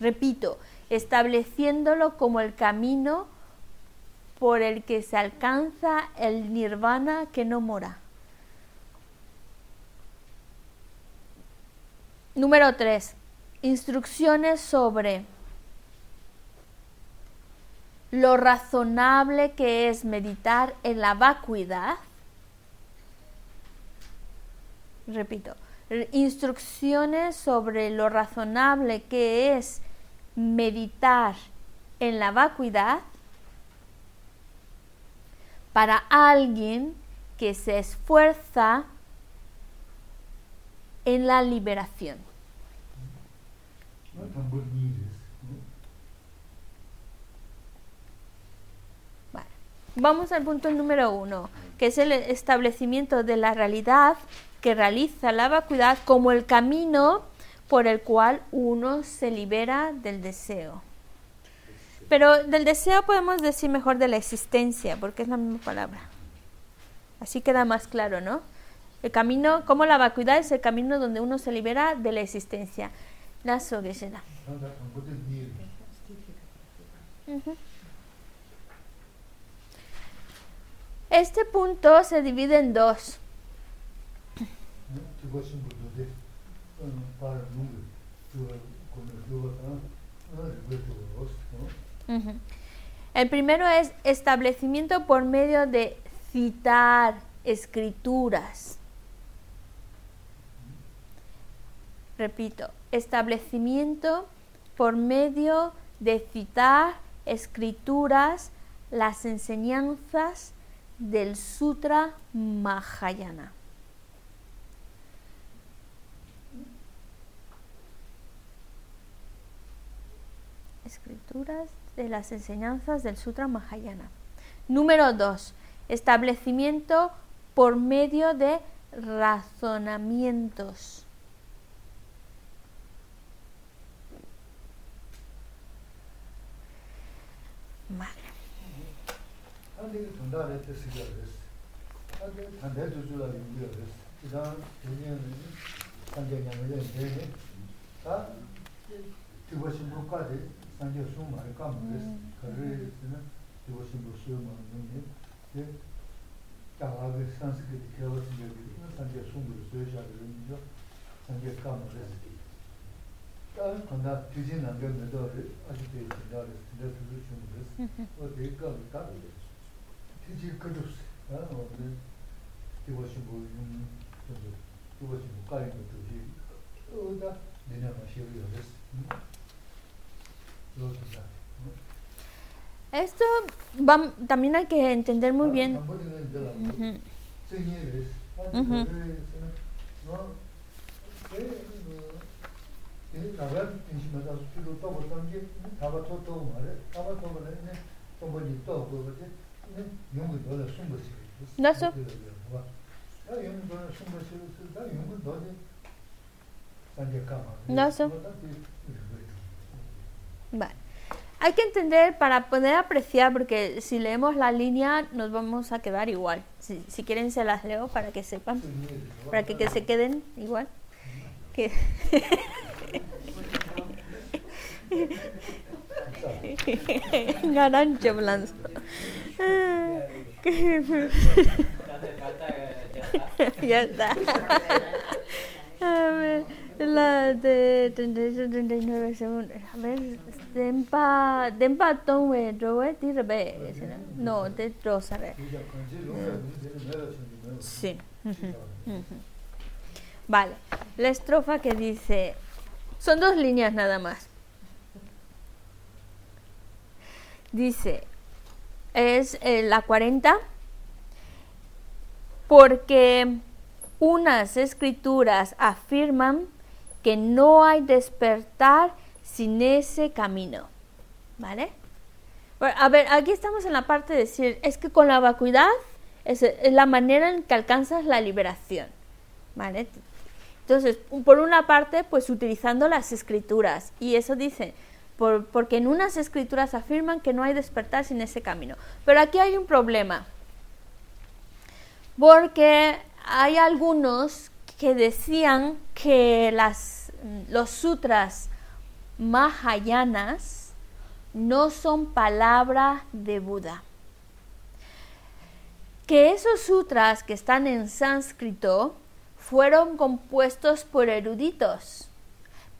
Repito, estableciéndolo como el camino por el que se alcanza el nirvana que no mora. Número 3. Instrucciones sobre lo razonable que es meditar en la vacuidad. Repito, instrucciones sobre lo razonable que es meditar en la vacuidad para alguien que se esfuerza en la liberación. Vamos al punto número uno, que es el establecimiento de la realidad que realiza la vacuidad como el camino por el cual uno se libera del deseo. Pero del deseo podemos decir mejor de la existencia, porque es la misma palabra. Así queda más claro, ¿no? El camino, como la vacuidad es el camino donde uno se libera de la existencia. Este punto se divide en dos. El primero es establecimiento por medio de citar escrituras. Repito, establecimiento por medio de citar escrituras las enseñanzas del Sutra Mahayana. Escrituras de las enseñanzas del Sutra Mahayana. Número 2. Establecimiento por medio de razonamientos. Vale. 산제 숨 많이 까먹었어. 그래서는 이것이 무슨 말이냐면 예. 자아의 산스크리트 개발은 여기 산제 숨을 쓰셔야 되는죠. 산제 까먹었어. 다른 건다 뒤진 남편 너들 아직 되게 진짜로 진짜 들을 수 있는 거. 어 내가 다 뒤질 거도 없어. 아 오늘 이것이 뭐 이것이 뭐 까인 것도 어다 내가 마시고 그랬어. Esto también hay que entender muy bien. Vale. Hay que entender para poder apreciar, porque si leemos la línea nos vamos a quedar igual. Si, si quieren se las leo para que sepan, para que, que se queden igual. Que Garancho blanco. ya está. A ver, la de 38, 39 segundos. A ver, Dempa, dempa tongwe drowe ti rebe. No, te trozare. Sí. Vale. La estrofa que dice. Son dos líneas nada más. Dice. Es eh, la 40. Porque unas escrituras afirman que no hay despertar sin ese camino. ¿Vale? a ver, aquí estamos en la parte de decir, es que con la vacuidad es, la manera en que alcanzas la liberación. ¿Vale? Entonces, por una parte, pues utilizando las escrituras. Y eso dice, por, porque en unas escrituras afirman que no hay despertar sin ese camino. Pero aquí hay un problema. Porque hay algunos que decían que las, los sutras Mahayanas no son palabra de Buda. Que esos sutras que están en sánscrito fueron compuestos por eruditos,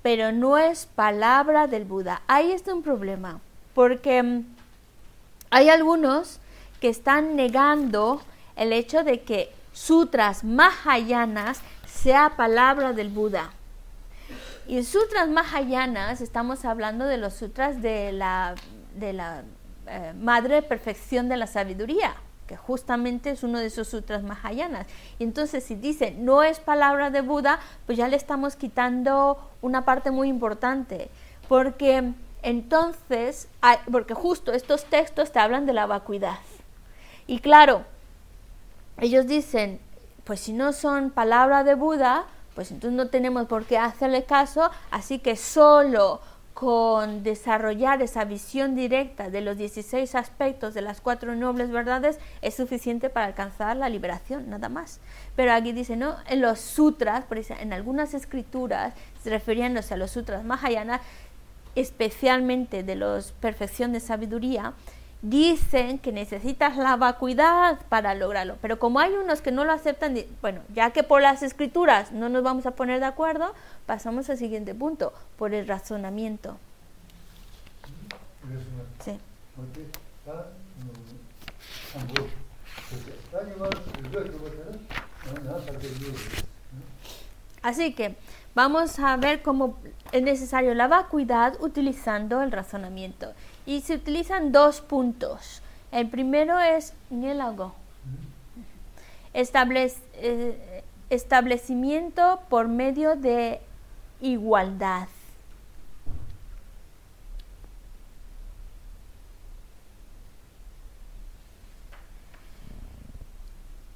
pero no es palabra del Buda. Ahí está un problema, porque mm, hay algunos que están negando el hecho de que sutras mahayanas sea palabra del Buda. Y sutras mahayanas, estamos hablando de los sutras de la, de la eh, madre perfección de la sabiduría, que justamente es uno de esos sutras mahayanas. Y entonces si dice no es palabra de Buda, pues ya le estamos quitando una parte muy importante, porque entonces, porque justo estos textos te hablan de la vacuidad. Y claro, ellos dicen, pues si no son palabra de Buda, pues entonces no tenemos por qué hacerle caso, así que solo con desarrollar esa visión directa de los 16 aspectos de las cuatro nobles verdades es suficiente para alcanzar la liberación, nada más. Pero aquí dice, ¿no? En los sutras, por ejemplo, en algunas escrituras, refiriéndose a los sutras Mahayana, especialmente de los perfección de sabiduría, dicen que necesitas la vacuidad para lograrlo. Pero como hay unos que no lo aceptan, bueno, ya que por las escrituras no nos vamos a poner de acuerdo, pasamos al siguiente punto, por el razonamiento. Sí. Así que vamos a ver cómo es necesario la vacuidad utilizando el razonamiento. Y se utilizan dos puntos. El primero es nielago. Eh, establecimiento por medio de igualdad.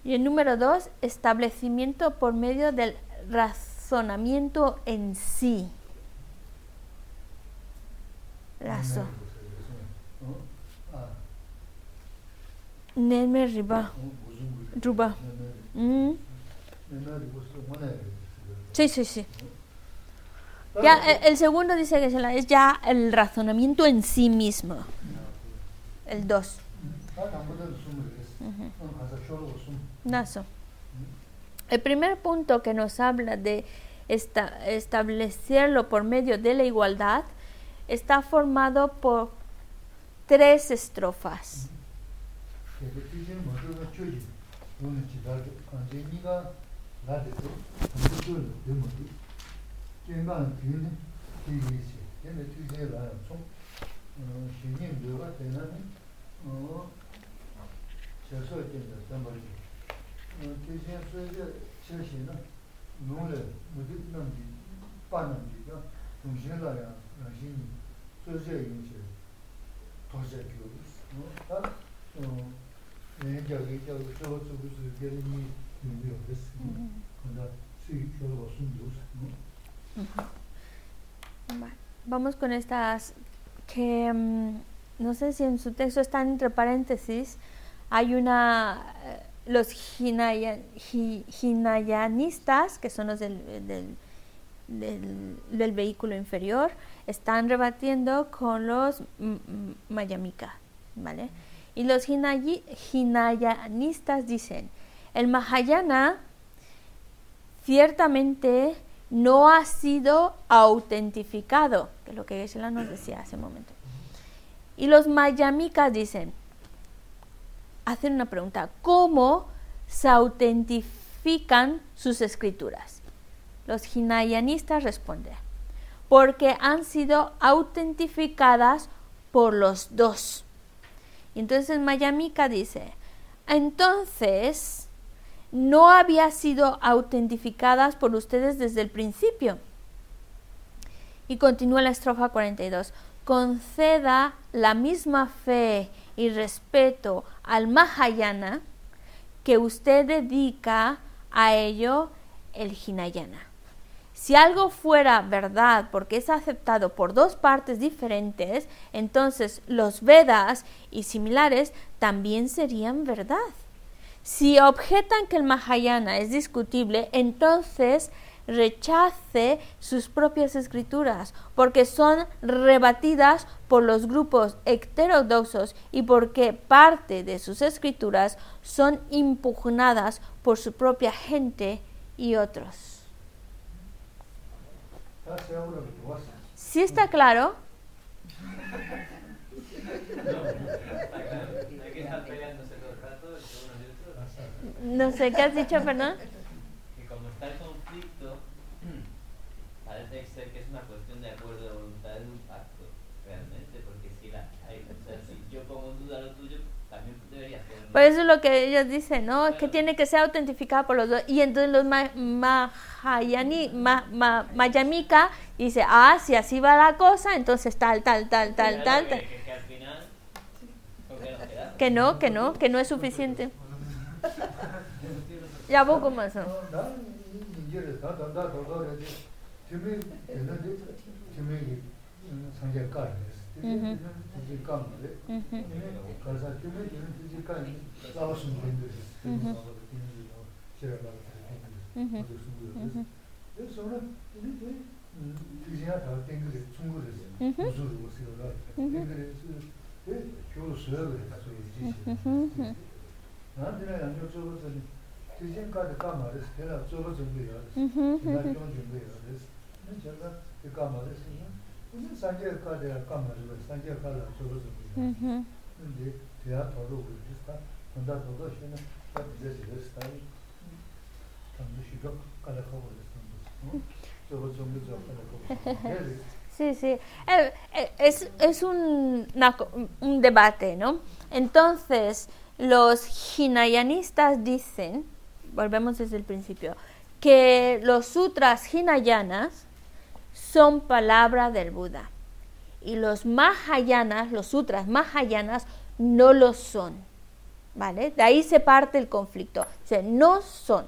Y el número dos, establecimiento por medio del razonamiento en sí. Razo. Nenme riba. Ruba. Mm. Sí, sí, sí. Ya, el, segundo dice que es ya el razonamiento en sí mismo. El dos. El primer punto que nos habla de establecerlo por medio de la igualdad está formado por tres estrofas. 제가 주신 모두가 주지 오늘 지다도 간제니가 나도 무슨 되면도 제가 균 되겠지. 근데 주제가 좀 신님 누가 되나니 어 저서 된다 담벌이 어 주제 소리가 실시나 노래 무슨 남기 빠는 기가 동시에라야 나신 소재 인식 도저히 교수 어 Vamos con estas que mm, no sé si en su texto están entre paréntesis. Hay una eh, los hinayanistas, que son los del, del, vehículo inferior, están rebatiendo con los mayamika, ¿vale? Y los hinayanistas dicen, el Mahayana ciertamente no ha sido autentificado, que es lo que Geshe nos decía hace un momento. Y los mayamikas dicen, hacen una pregunta, ¿cómo se autentifican sus escrituras? Los hinayanistas responden, porque han sido autentificadas por los dos. Y entonces Mayamika dice, entonces no había sido autentificadas por ustedes desde el principio. Y continúa la estrofa 42. Conceda la misma fe y respeto al Mahayana que usted dedica a ello el Hinayana. Si algo fuera verdad porque es aceptado por dos partes diferentes, entonces los Vedas y similares también serían verdad. Si objetan que el Mahayana es discutible, entonces rechace sus propias escrituras, porque son rebatidas por los grupos heterodoxos y porque parte de sus escrituras son impugnadas por su propia gente y otros. ¿Sí está claro? No sé, ¿qué has dicho, perdón? Por eso es lo que ellos dicen, ¿no? Es que tiene que ser autentificada por los dos. Y entonces los Mahayani, Mayamika dice, ah, si así va la cosa, entonces tal, tal, tal, tal, tal. Que no, que no, que no es suficiente. Ya poco más. 상제 까르스 되게 되게 까르데 가서 주면 되는 되게 까르 나와서 된들 제가 말을 드리는 그래서 이제 이제야 다 땡그레 충고를 무슨 무슨 땡그레 그 교로 써야 돼 가서 나한테는 안 줘서 이제 까르 까마르스 내가 줘서 준비해야 돼 내가 좀 준비해야 돼 제가 그 까마르스 무슨 산제 까르 까마르스 산 Sí, sí. Eh, eh, es, es un, un debate, ¿no? Entonces, los hinayanistas dicen, volvemos desde el principio, que los sutras hinayanas son palabra del Buda y los mahayanas, los sutras mahayanas, no lo son. ¿Vale? De ahí se parte el conflicto. O no son.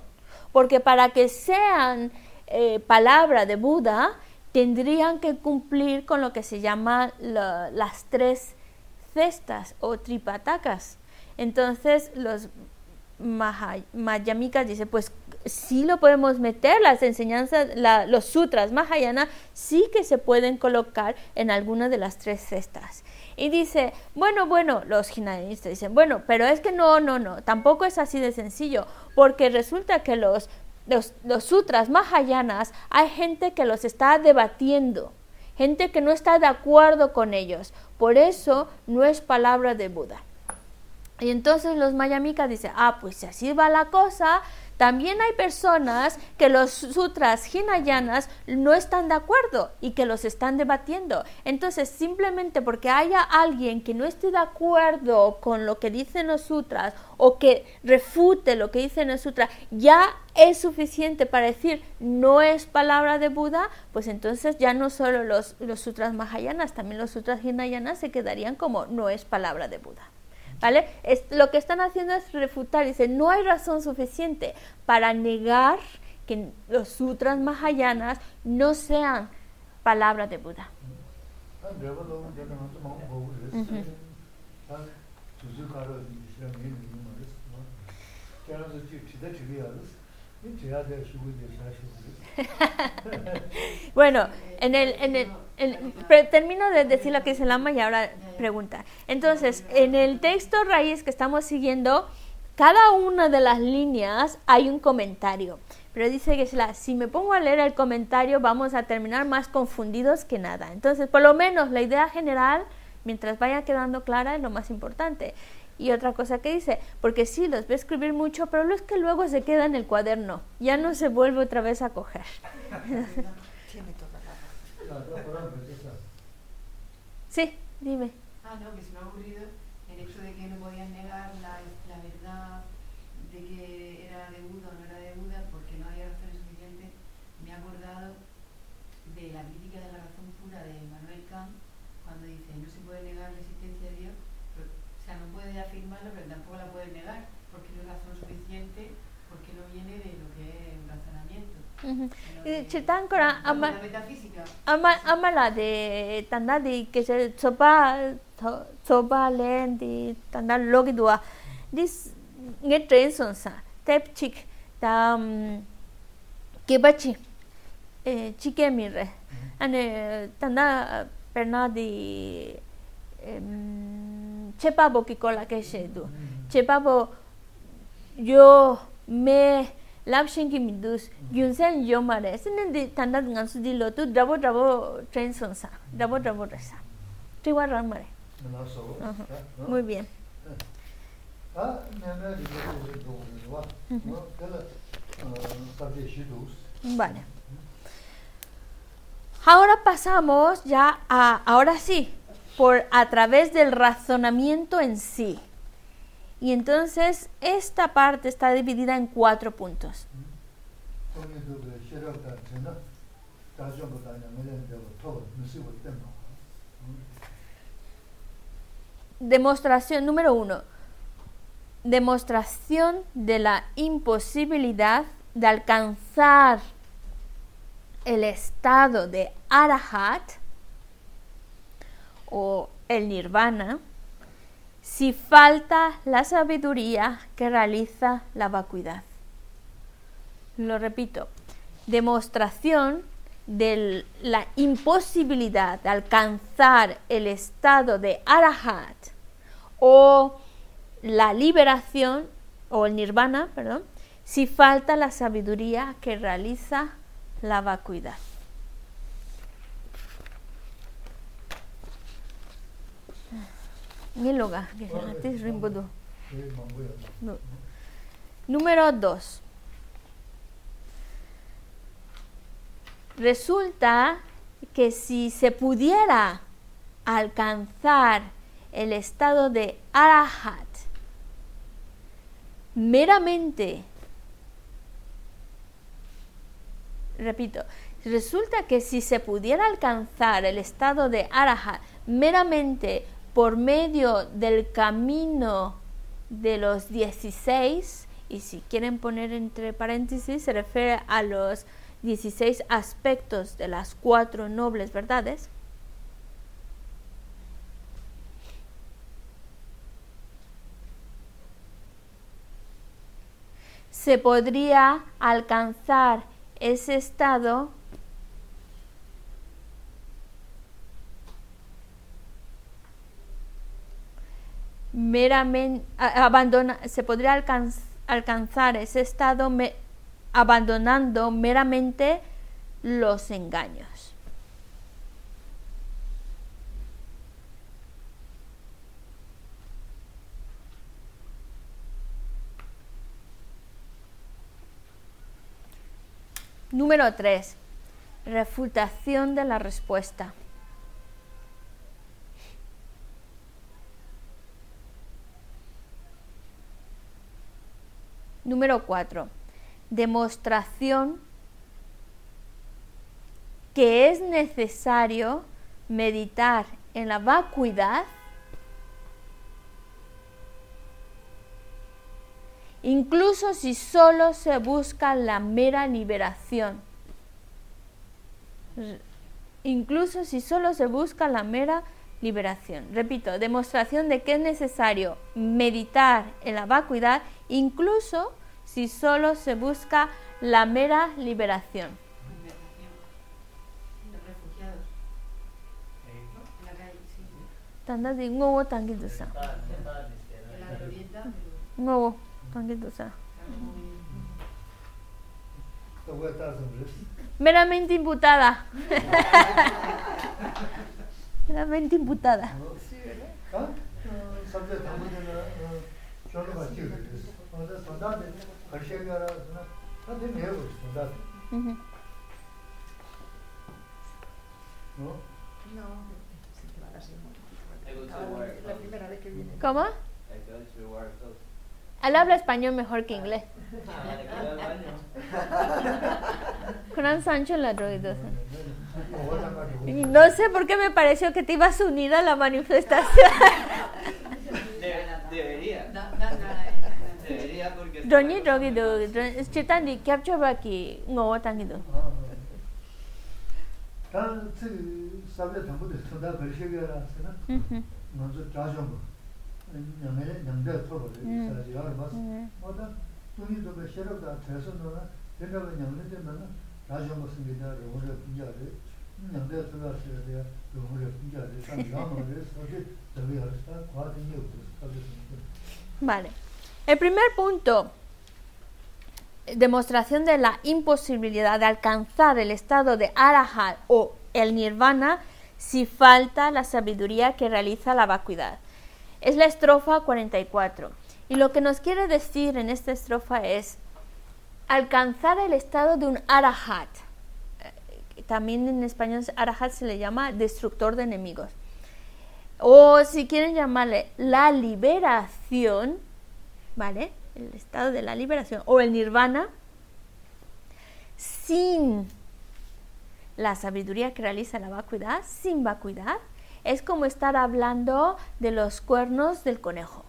Porque para que sean eh, palabra de Buda, tendrían que cumplir con lo que se llama las tres cestas o tripatakas. Entonces los Mayamikas dicen, pues sí lo podemos meter, las enseñanzas, los sutras Mahayana sí que se pueden colocar en alguna de las tres cestas. Y dice, bueno, bueno, los hinayanistas dicen, bueno, pero es que no, no, no, tampoco es así de sencillo, porque resulta que los, los, los sutras mahayanas hay gente que los está debatiendo, gente que no está de acuerdo con ellos, por eso no es palabra de Buda. Y entonces los mayamikas dicen, ah, pues si así va la cosa, también hay personas que los sutras hinayanas no están de acuerdo y que los están debatiendo. Entonces, simplemente porque haya alguien que no esté de acuerdo con lo que dicen los sutras o que refute lo que dicen los sutras, ya es suficiente para decir no es palabra de Buda, pues entonces ya no solo los, los sutras mahayanas, también los sutras hinayanas se quedarían como no es palabra de Buda. ¿Vale? Es, lo que están haciendo es refutar, dice, no hay razón suficiente para negar que los sutras mahayanas no sean palabras de Buda. bueno, en el, en el, termino de decir lo que dice Lama y ahora pregunta. Entonces, en el texto raíz que estamos siguiendo, cada una de las líneas hay un comentario. Pero dice que si me pongo a leer el comentario vamos a terminar más confundidos que nada. Entonces, por lo menos la idea general, mientras vaya quedando clara, es lo más importante. Y otra cosa que dice, porque sí, los ve escribir mucho, pero lo es que luego se queda en el cuaderno, ya no se vuelve otra vez a coger. sí, dime. Ah, no, que chitang kora ama ama ama la de tanda de que se sopa sopa len de tanda logi dua this nge train son sa tep chik ta ke bachi eh chike mi re ane tanda perna de chepa bo ki kola ke she du chepa bo yo me lab shin ki midus yun sen yo mare sinen di tanda ngan su di lo tu dabo dabo train son sa dabo dabo resa tiwa ran mare muy bien. Vale. Ahora pasamos ya a, ahora sí, por a través del razonamiento en sí. Y entonces esta parte está dividida en cuatro puntos. Demostración número uno. Demostración de la imposibilidad de alcanzar el estado de arahat o el nirvana si falta la sabiduría que realiza la vacuidad. Lo repito, demostración de la imposibilidad de alcanzar el estado de arahat o la liberación o el nirvana, perdón, si falta la sabiduría que realiza la vacuidad. Número 2. Resulta que si se pudiera alcanzar el estado de arahat meramente, repito, resulta que si se pudiera alcanzar el estado de arahat meramente por medio del camino de los 16, y si quieren poner entre paréntesis, se refiere a los 16 aspectos de las cuatro nobles verdades, se podría alcanzar ese estado meramente abandona, se podría alcanzar ese estado abandonando meramente los engaños. Número 3. Refutación de la respuesta. Número 4 demostración que es necesario meditar en la vacuidad, incluso si solo se busca la mera liberación. Incluso si solo se busca la mera liberación. Repito, demostración de que es necesario meditar en la vacuidad, incluso si solo se busca la mera liberación. Ngowo tangi dusa. Ngowo tangi dusa. Meramente imputada. Meramente imputada. ¿No? ¿Cómo? Él habla español mejor que inglés. Gran Sancho la No sé por qué me pareció que te ibas a unir a la manifestación. Debería. Dhoni dhogi dho, chitan di kyabcho baki ngowo tangi dho. Tā tsī sābyā thambu dhi tōdā bērshī gā rā sī na, ngā tsū chāshōng bō, nyāngā yā nyāngdā tō bō rī, sā rī yā rī bās. Mō tā, tūni dō bē shērab dā tēsō nō rā, tēnā bā nyāngdā dī mā na, chāshōng bō sī ngī dā rī, wō rī pīngyā rī, nyāngdā tō dā sī rī, wō rī pīngyā rī, sā rī yā mā rī, sā rī dā rī yā rī, sā kuwa dī ngī wā rī, sā rī sī ngī. Vale. El primer punto, demostración de la imposibilidad de alcanzar el estado de arahat o el nirvana si falta la sabiduría que realiza la vacuidad. Es la estrofa 44. Y lo que nos quiere decir en esta estrofa es alcanzar el estado de un arahat. Eh, también en español arahat se le llama destructor de enemigos. O si quieren llamarle la liberación, ¿vale? El estado de la liberación o el nirvana sin la sabiduría que realiza la vacuidad, sin vacuidad, es como estar hablando de los cuernos del conejo,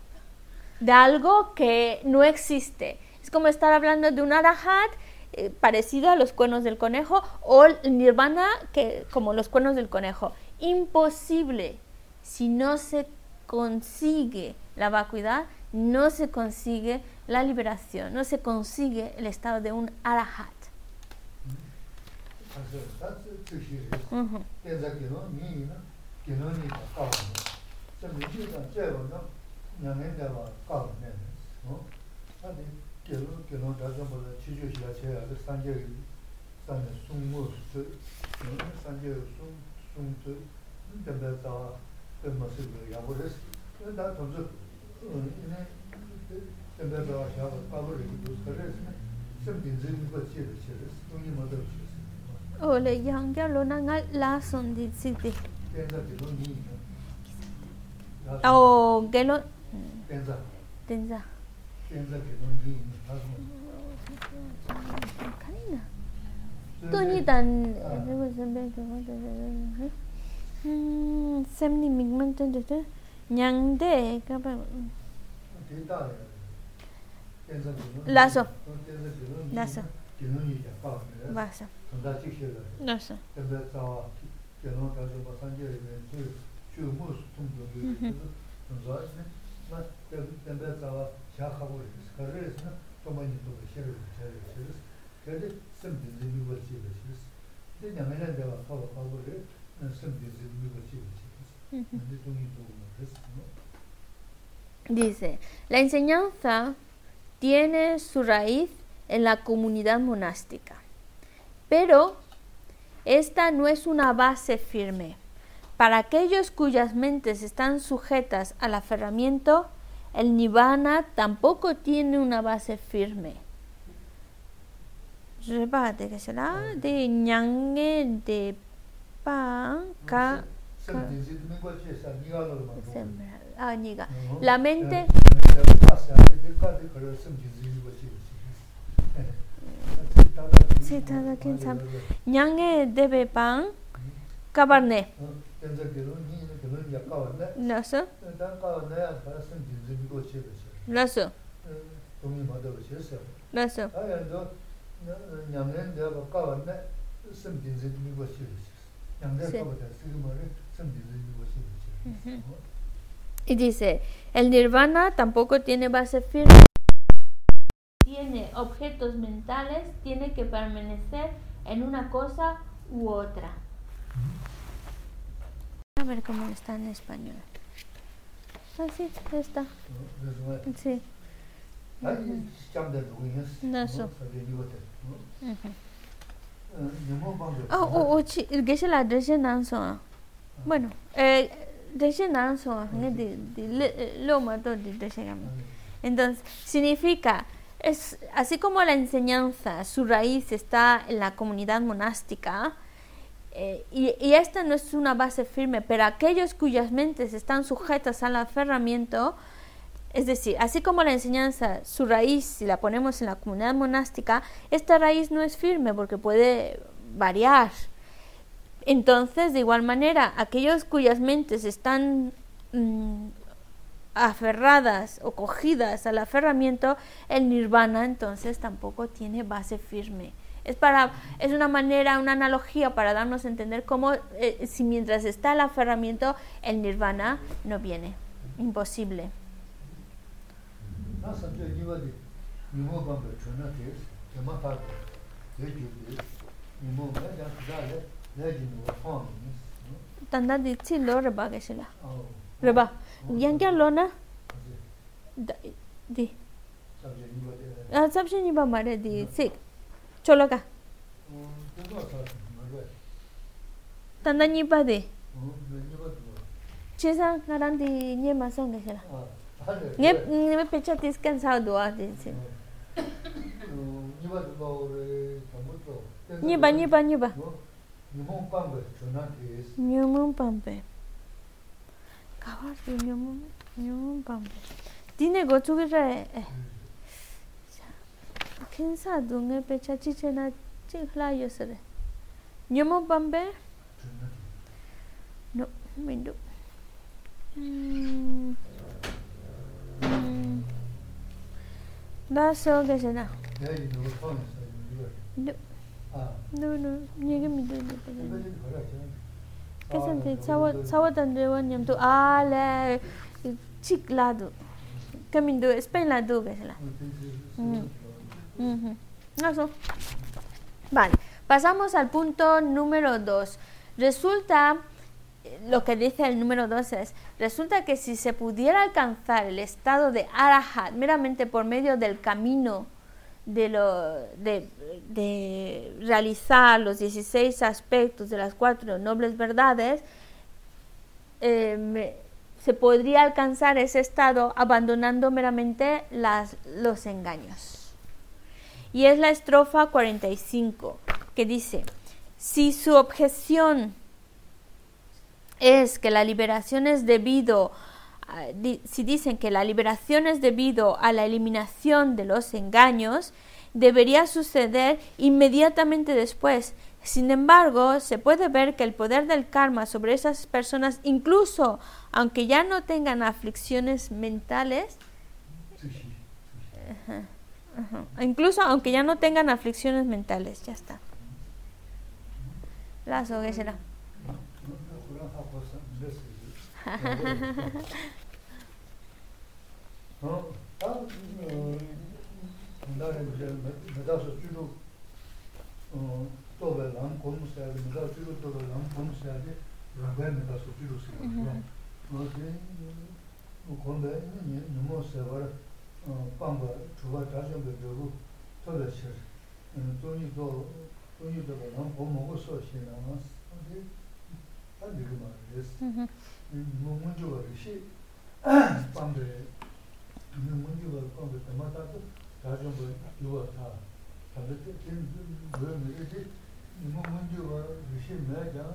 de algo que no existe. Es como estar hablando de un arahat eh, parecido a los cuernos del conejo o el nirvana que, como los cuernos del conejo. Imposible si no se consigue la vacuidad, no se consigue la liberación, no se consigue el estado de un arahat. Kino ni na kino ni ka kawa ne sa mi ji dan che wa na nya ngen da wa kawa ne 냥데 까바 라서 라서 맞아 맞아 근데 Dice, la enseñanza tiene su raíz en la comunidad monástica, pero esta no es una base firme. Para aquellos cuyas mentes están sujetas al aferramiento, el nirvana tampoco tiene una base firme. Repate que será de ñangue de pan ka 아니가. 라멘데? 세타다 괜찮 냥게 데베방 까바네. 나서 나서 나서 냥게 데베 까바네. 심 진지 미고 치르시 냥게 까바다 시그마레 Y dice, el nirvana tampoco tiene base firme. Tiene objetos mentales, tiene que permanecer en una cosa u otra. A ver cómo está en español. Ah, sí, ya está. Sí. No sé. Bueno, eh, de nanso, de de lo mato de de Entonces, significa es así como la enseñanza, su raíz está en la comunidad monástica, eh, y, y, esta no es una base firme, pero aquellos cuyas mentes están sujetas al aferramiento, es decir, así como la enseñanza, su raíz, si la ponemos en la comunidad monástica, esta raíz no es firme porque puede variar. Entonces, de igual manera, aquellos cuyas mentes están mmm, aferradas o cogidas al aferramiento, el nirvana entonces tampoco tiene base firme. Es, para, es una manera, una analogía para darnos a entender cómo eh, si mientras está el aferramiento, el nirvana no viene. Imposible. tanda di chi lo raba ga shila raba yang kya lo na di sab shi nipa ma re di sik cholo ka tanda nipa di chi sa ngaran di nye ma song ga shila nye nye pecha tis kan sa duwa di si nipa nipa nipa nipa nyungmung pambe kawar yu nyungmung nyungmung pambe dine go chuge ra e kinsa dunge pe cha chi che na chi khla yo sare nyungmung pambe no mindu da so ge se na no No, no, nyege mi do do. ¿Qué sentido? Sawa tandrewa nyam tu ale chiklado. Camindu, Spain la du, que la. Eso. Vale, pasamos al punto número 2. Resulta, lo que dice el número 2 es, resulta que si se pudiera alcanzar el estado de arahat meramente por medio del camino de, lo, de, de realizar los 16 aspectos de las cuatro nobles verdades, eh, se podría alcanzar ese estado abandonando meramente las, los engaños. Y es la estrofa 45 que dice, si su objeción es que la liberación es debido si dicen que la liberación es debido a la eliminación de los engaños, debería suceder inmediatamente después. Sin embargo, se puede ver que el poder del karma sobre esas personas, incluso aunque ya no tengan aflicciones mentales, incluso aunque ya no tengan aflicciones mentales, ya está. La será. 어? 아, 어, 나는 이제 메다서 주로 어, 또벨 남 공부해야 돼. 메다 주로 또벨 남 공부해야 돼. 라벤 메다서 주로 쓰고. 뭐 그래. 뭐 건데 너무 세버 어, 빵바 주가 다시 배우고 또벨 셔. 돈이 또 돈이 또 남, 공부하고 시나. 근데 다 이거 말이야. 뭐 문제가 있이 빵들 뭐 문제가 빵들 때마다 다좀 뭐 다. 다들 지금 뭐 이제 뭐 문제가 있이 매자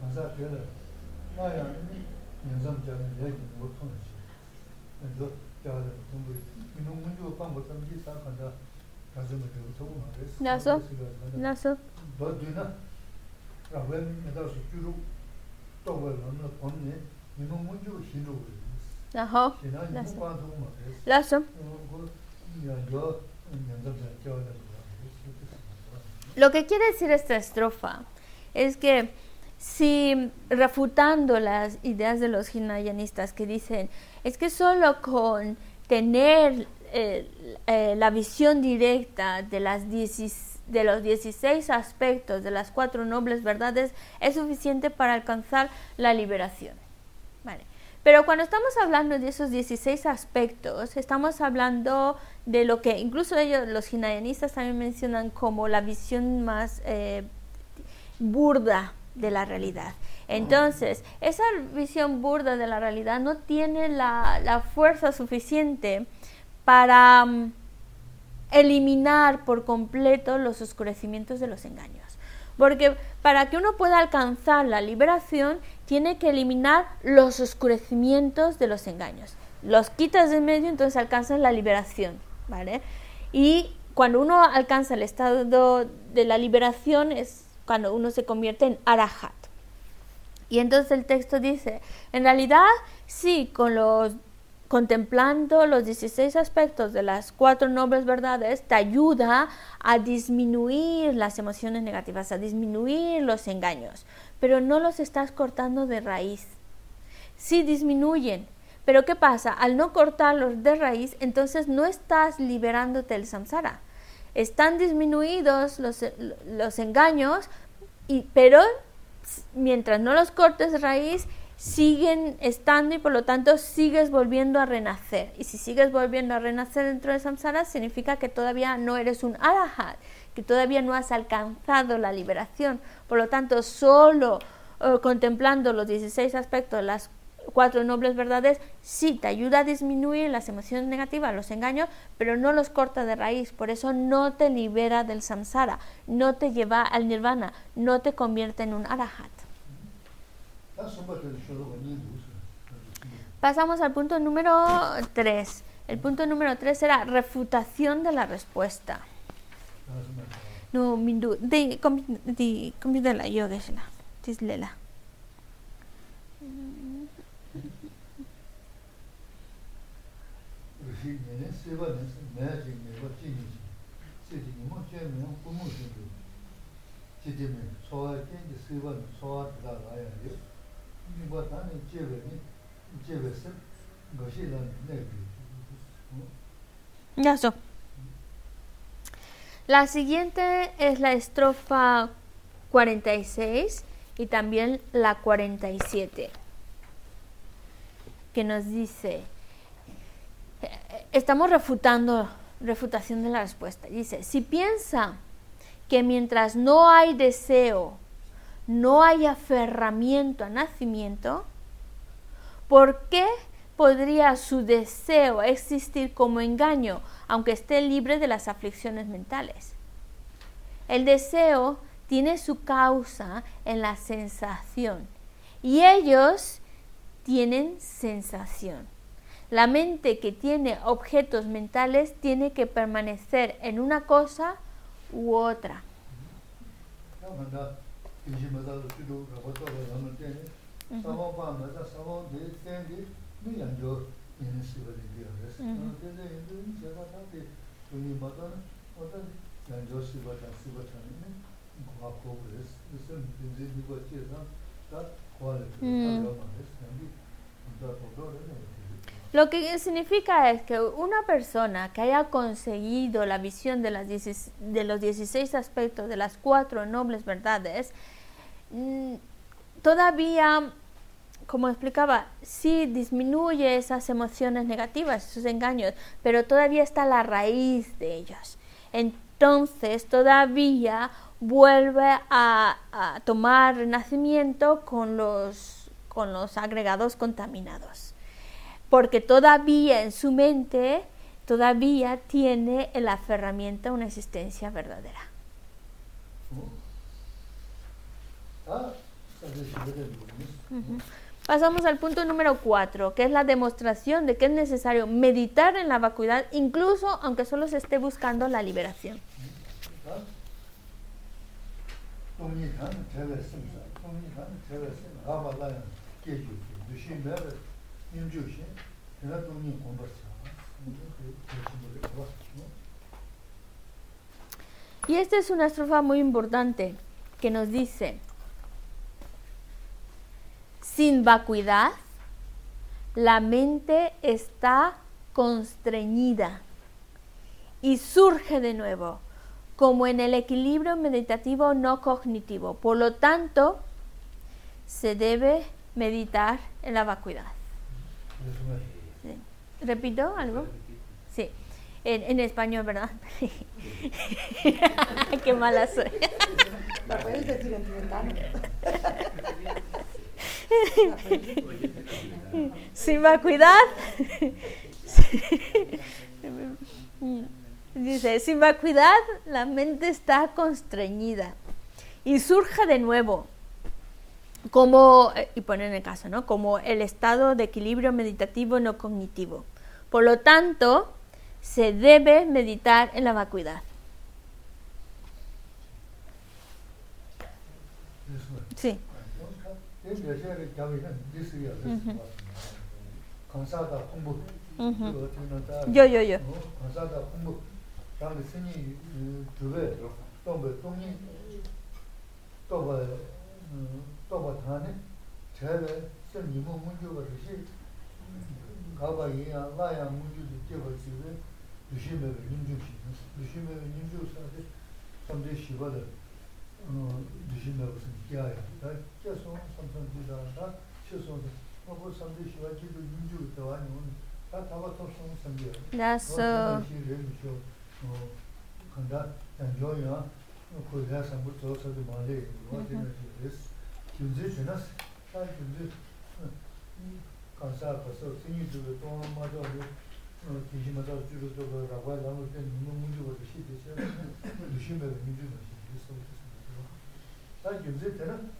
가서 되라. 나야 연상자는 얘기 못 하는 시. 그래서 제가 좀 이놈 문제가 빵을 lo que quiere decir esta estrofa es que si refutando las ideas de los hinayanistas que dicen es que solo con tener la visión directa de, las de los 16 aspectos de las cuatro nobles verdades es suficiente para alcanzar la liberación. Pero cuando estamos hablando de esos 16 aspectos, estamos hablando de lo que incluso ellos, los hinayanistas también mencionan como la visión más eh, burda de la realidad. Entonces, esa visión burda de la realidad no tiene la, fuerza suficiente para... Mm, eliminar por completo los oscurecimientos de los engaños. Porque para que uno pueda alcanzar la liberación, tiene que eliminar los oscurecimientos de los engaños. Los quitas de medio, entonces alcanzas la liberación. ¿vale? Y cuando uno alcanza el estado de la liberación es cuando uno se convierte en arahat. Y entonces el texto dice, en realidad sí, con los contemplando los 16 aspectos de las cuatro nobles verdades, te ayuda a disminuir las emociones negativas, a disminuir los engaños, pero no los estás cortando de raíz. Sí disminuyen, pero ¿qué pasa? Al no cortarlos de raíz, entonces no estás liberándote del samsara. Están disminuidos los, los engaños, y, pero mientras no los cortes de raíz, siguen estando y por lo tanto sigues volviendo a renacer. Y si sigues volviendo a renacer dentro de samsara, significa que todavía no eres un arahat, que todavía no has alcanzado la liberación. Por lo tanto, solo eh, contemplando los 16 aspectos las cuatro nobles verdades, sí te ayuda a disminuir las emociones negativas, los engaños, pero no los corta de raíz. Por eso no te libera del samsara, no te lleva al nirvana, no te convierte en un arahat. Pasamos al punto número 3. El punto número 3 era refutación de la respuesta. no mindu de di computer la yo ge shla tis le la. Ya, so. La siguiente es la estrofa 46 y también la 47, que nos dice, estamos refutando, refutación de la respuesta, dice, si piensa que mientras no hay deseo, no hay aferramiento a nacimiento, ¿por qué podría su deseo existir como engaño, aunque esté libre de las aflicciones mentales? El deseo tiene su causa en la sensación y ellos tienen sensación. La mente que tiene objetos mentales tiene que permanecer en una cosa u otra. Lo que significa es que una persona que haya conseguido la visión de, las de los 16 aspectos de las cuatro nobles verdades, mm, todavía, como explicaba, sí disminuye esas emociones negativas, esos engaños, pero todavía está la raíz de ellos. Entonces todavía vuelve a, a tomar renacimiento con los, con los agregados contaminados. Porque todavía en su mente, todavía tiene el aferramiento a una existencia verdadera. Pasamos al punto número cuatro, que es la demostración de que es necesario meditar en la vacuidad, incluso aunque solo se esté buscando la liberación. Y esta es una estrofa muy importante que nos dice, sin vacuidad, la mente está constreñida y surge de nuevo como en el equilibrio meditativo no cognitivo. Por lo tanto, se debe meditar en la vacuidad. ¿Repito algo? Sí. En, en español, ¿verdad? Qué mala soy. Decir en. Sin vacuidad. Dice, sin vacuidad la mente está constreñida y surge de nuevo, como, eh, y pone en el caso, ¿no? Como el estado de equilibrio meditativo no cognitivo. Por lo tanto, se debe meditar en la vacuidad. 강사다 공부 요 요요 강사다 공부 당의 스니 두배 동배 동이 또봐 또봐 다네 제베 선 이모 문제가 되시 가봐 이야 라야 문제도 제거 지베 유심에 님주시 유심에 님주사데 담대 시바데 어 유심에 무슨 기아야 다 제송 삼선지다. 최소도 뭐고 삼지 시와지도 윤주 대화니 오늘 다 타바 톱송 삼지 나서 어 간다 연조야 고야 삼부 저서도 말이 어디는 지스 김지 지나스 다 김지 간사 벌써 생이 주로 또 맞아 어 기심마다 주로 저거 라고 하는 게 너무 문제가 되시 되세요. 무심해 민주도 있어. 다 김지 때는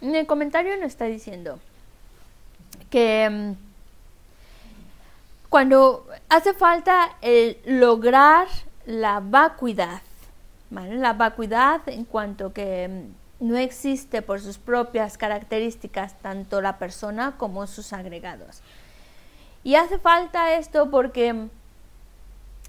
En el comentario nos está diciendo que mm, cuando hace falta el lograr la vacuidad, la vacuidad en cuanto que mm, no existe por sus propias características tanto la persona como sus agregados. Y hace falta esto porque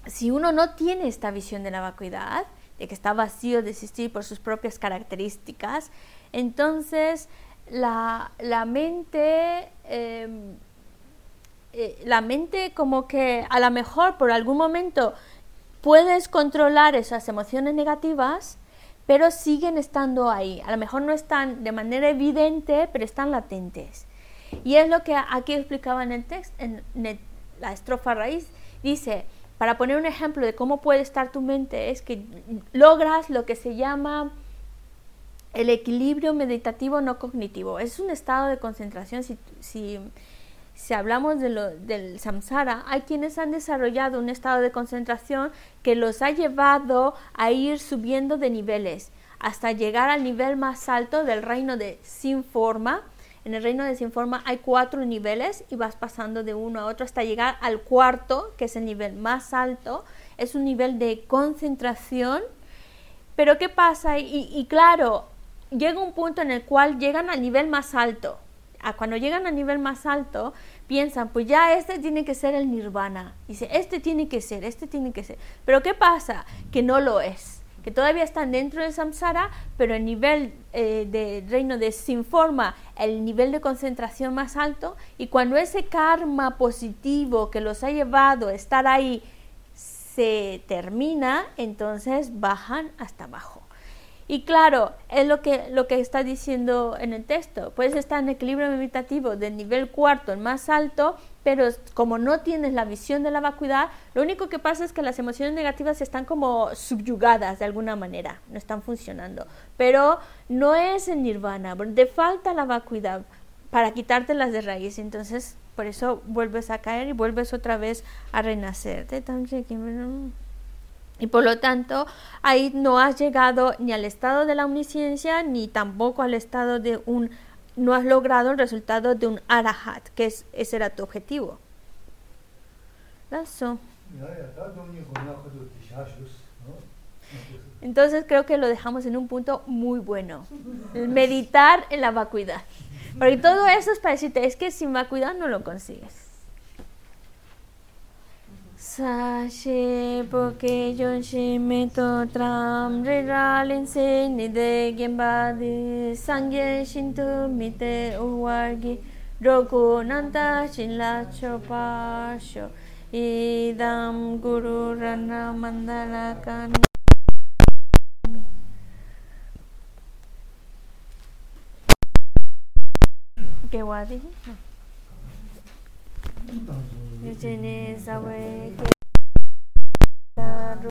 si uno no tiene esta visión de la vacuidad, de que está vacío de existir por sus propias características, entonces la, mente, em, eh, la mente como que a lo mejor por algún momento puedes controlar esas emociones negativas, pero siguen estando ahí. A lo mejor no están de manera evidente, pero están latentes. Y es lo que aquí explicaba en el texto, en la estrofa raíz. Dice, para poner un ejemplo de cómo puede estar tu mente, es que logras lo que se llama el equilibrio meditativo no cognitivo. Es un estado de concentración. Si, si, si hablamos de lo, del samsara, hay quienes han desarrollado un estado de concentración que los ha llevado a ir subiendo de niveles hasta llegar al nivel más alto del reino de sin forma. En el reino de sin forma hay cuatro niveles y vas pasando de uno a otro hasta llegar al cuarto, que es el nivel más alto. Es un nivel de concentración. Pero ¿qué pasa? Y claro, llega un punto en el cual llegan al nivel más alto. Cuando llegan al nivel más alto, piensan, pues ya este tiene que ser el nirvana. Dice, este tiene que ser, este tiene que ser. Pero ¿qué pasa? Que no lo es. Que todavía están dentro del samsara, pero el nivel eh, de reino de sin forma, el nivel de concentración más alto, y cuando ese karma positivo que los ha llevado a estar ahí se termina, entonces bajan hasta abajo. Y claro, es lo que, lo que está diciendo en el texto. Puedes estar en equilibrio meditativo del nivel cuarto, el más alto, pero como no tienes la visión de la vacuidad, lo único que pasa es que las emociones negativas están como subyugadas de alguna manera, no están funcionando. Pero no es el nirvana, te falta la vacuidad para quitártelas de raíz. Entonces, por eso vuelves a caer y vuelves otra vez a renacer. Y por lo tanto, ahí no has llegado ni al estado de la omnisciencia, ni tampoco al estado de un, no has logrado el resultado de un arahat, que es, ese era tu objetivo. Entonces creo que lo dejamos en un punto muy bueno. meditar en la vacuidad. Porque todo eso es para decirte, es que sin vacuidad no lo consigues. Sashe poke yonshi meto tram riralin se nide gembadi sangye shinto mite uwargi roku nanta shinla chopasho idam guru rana mandala kani ¿Qué guadi? No. Eugene is awake.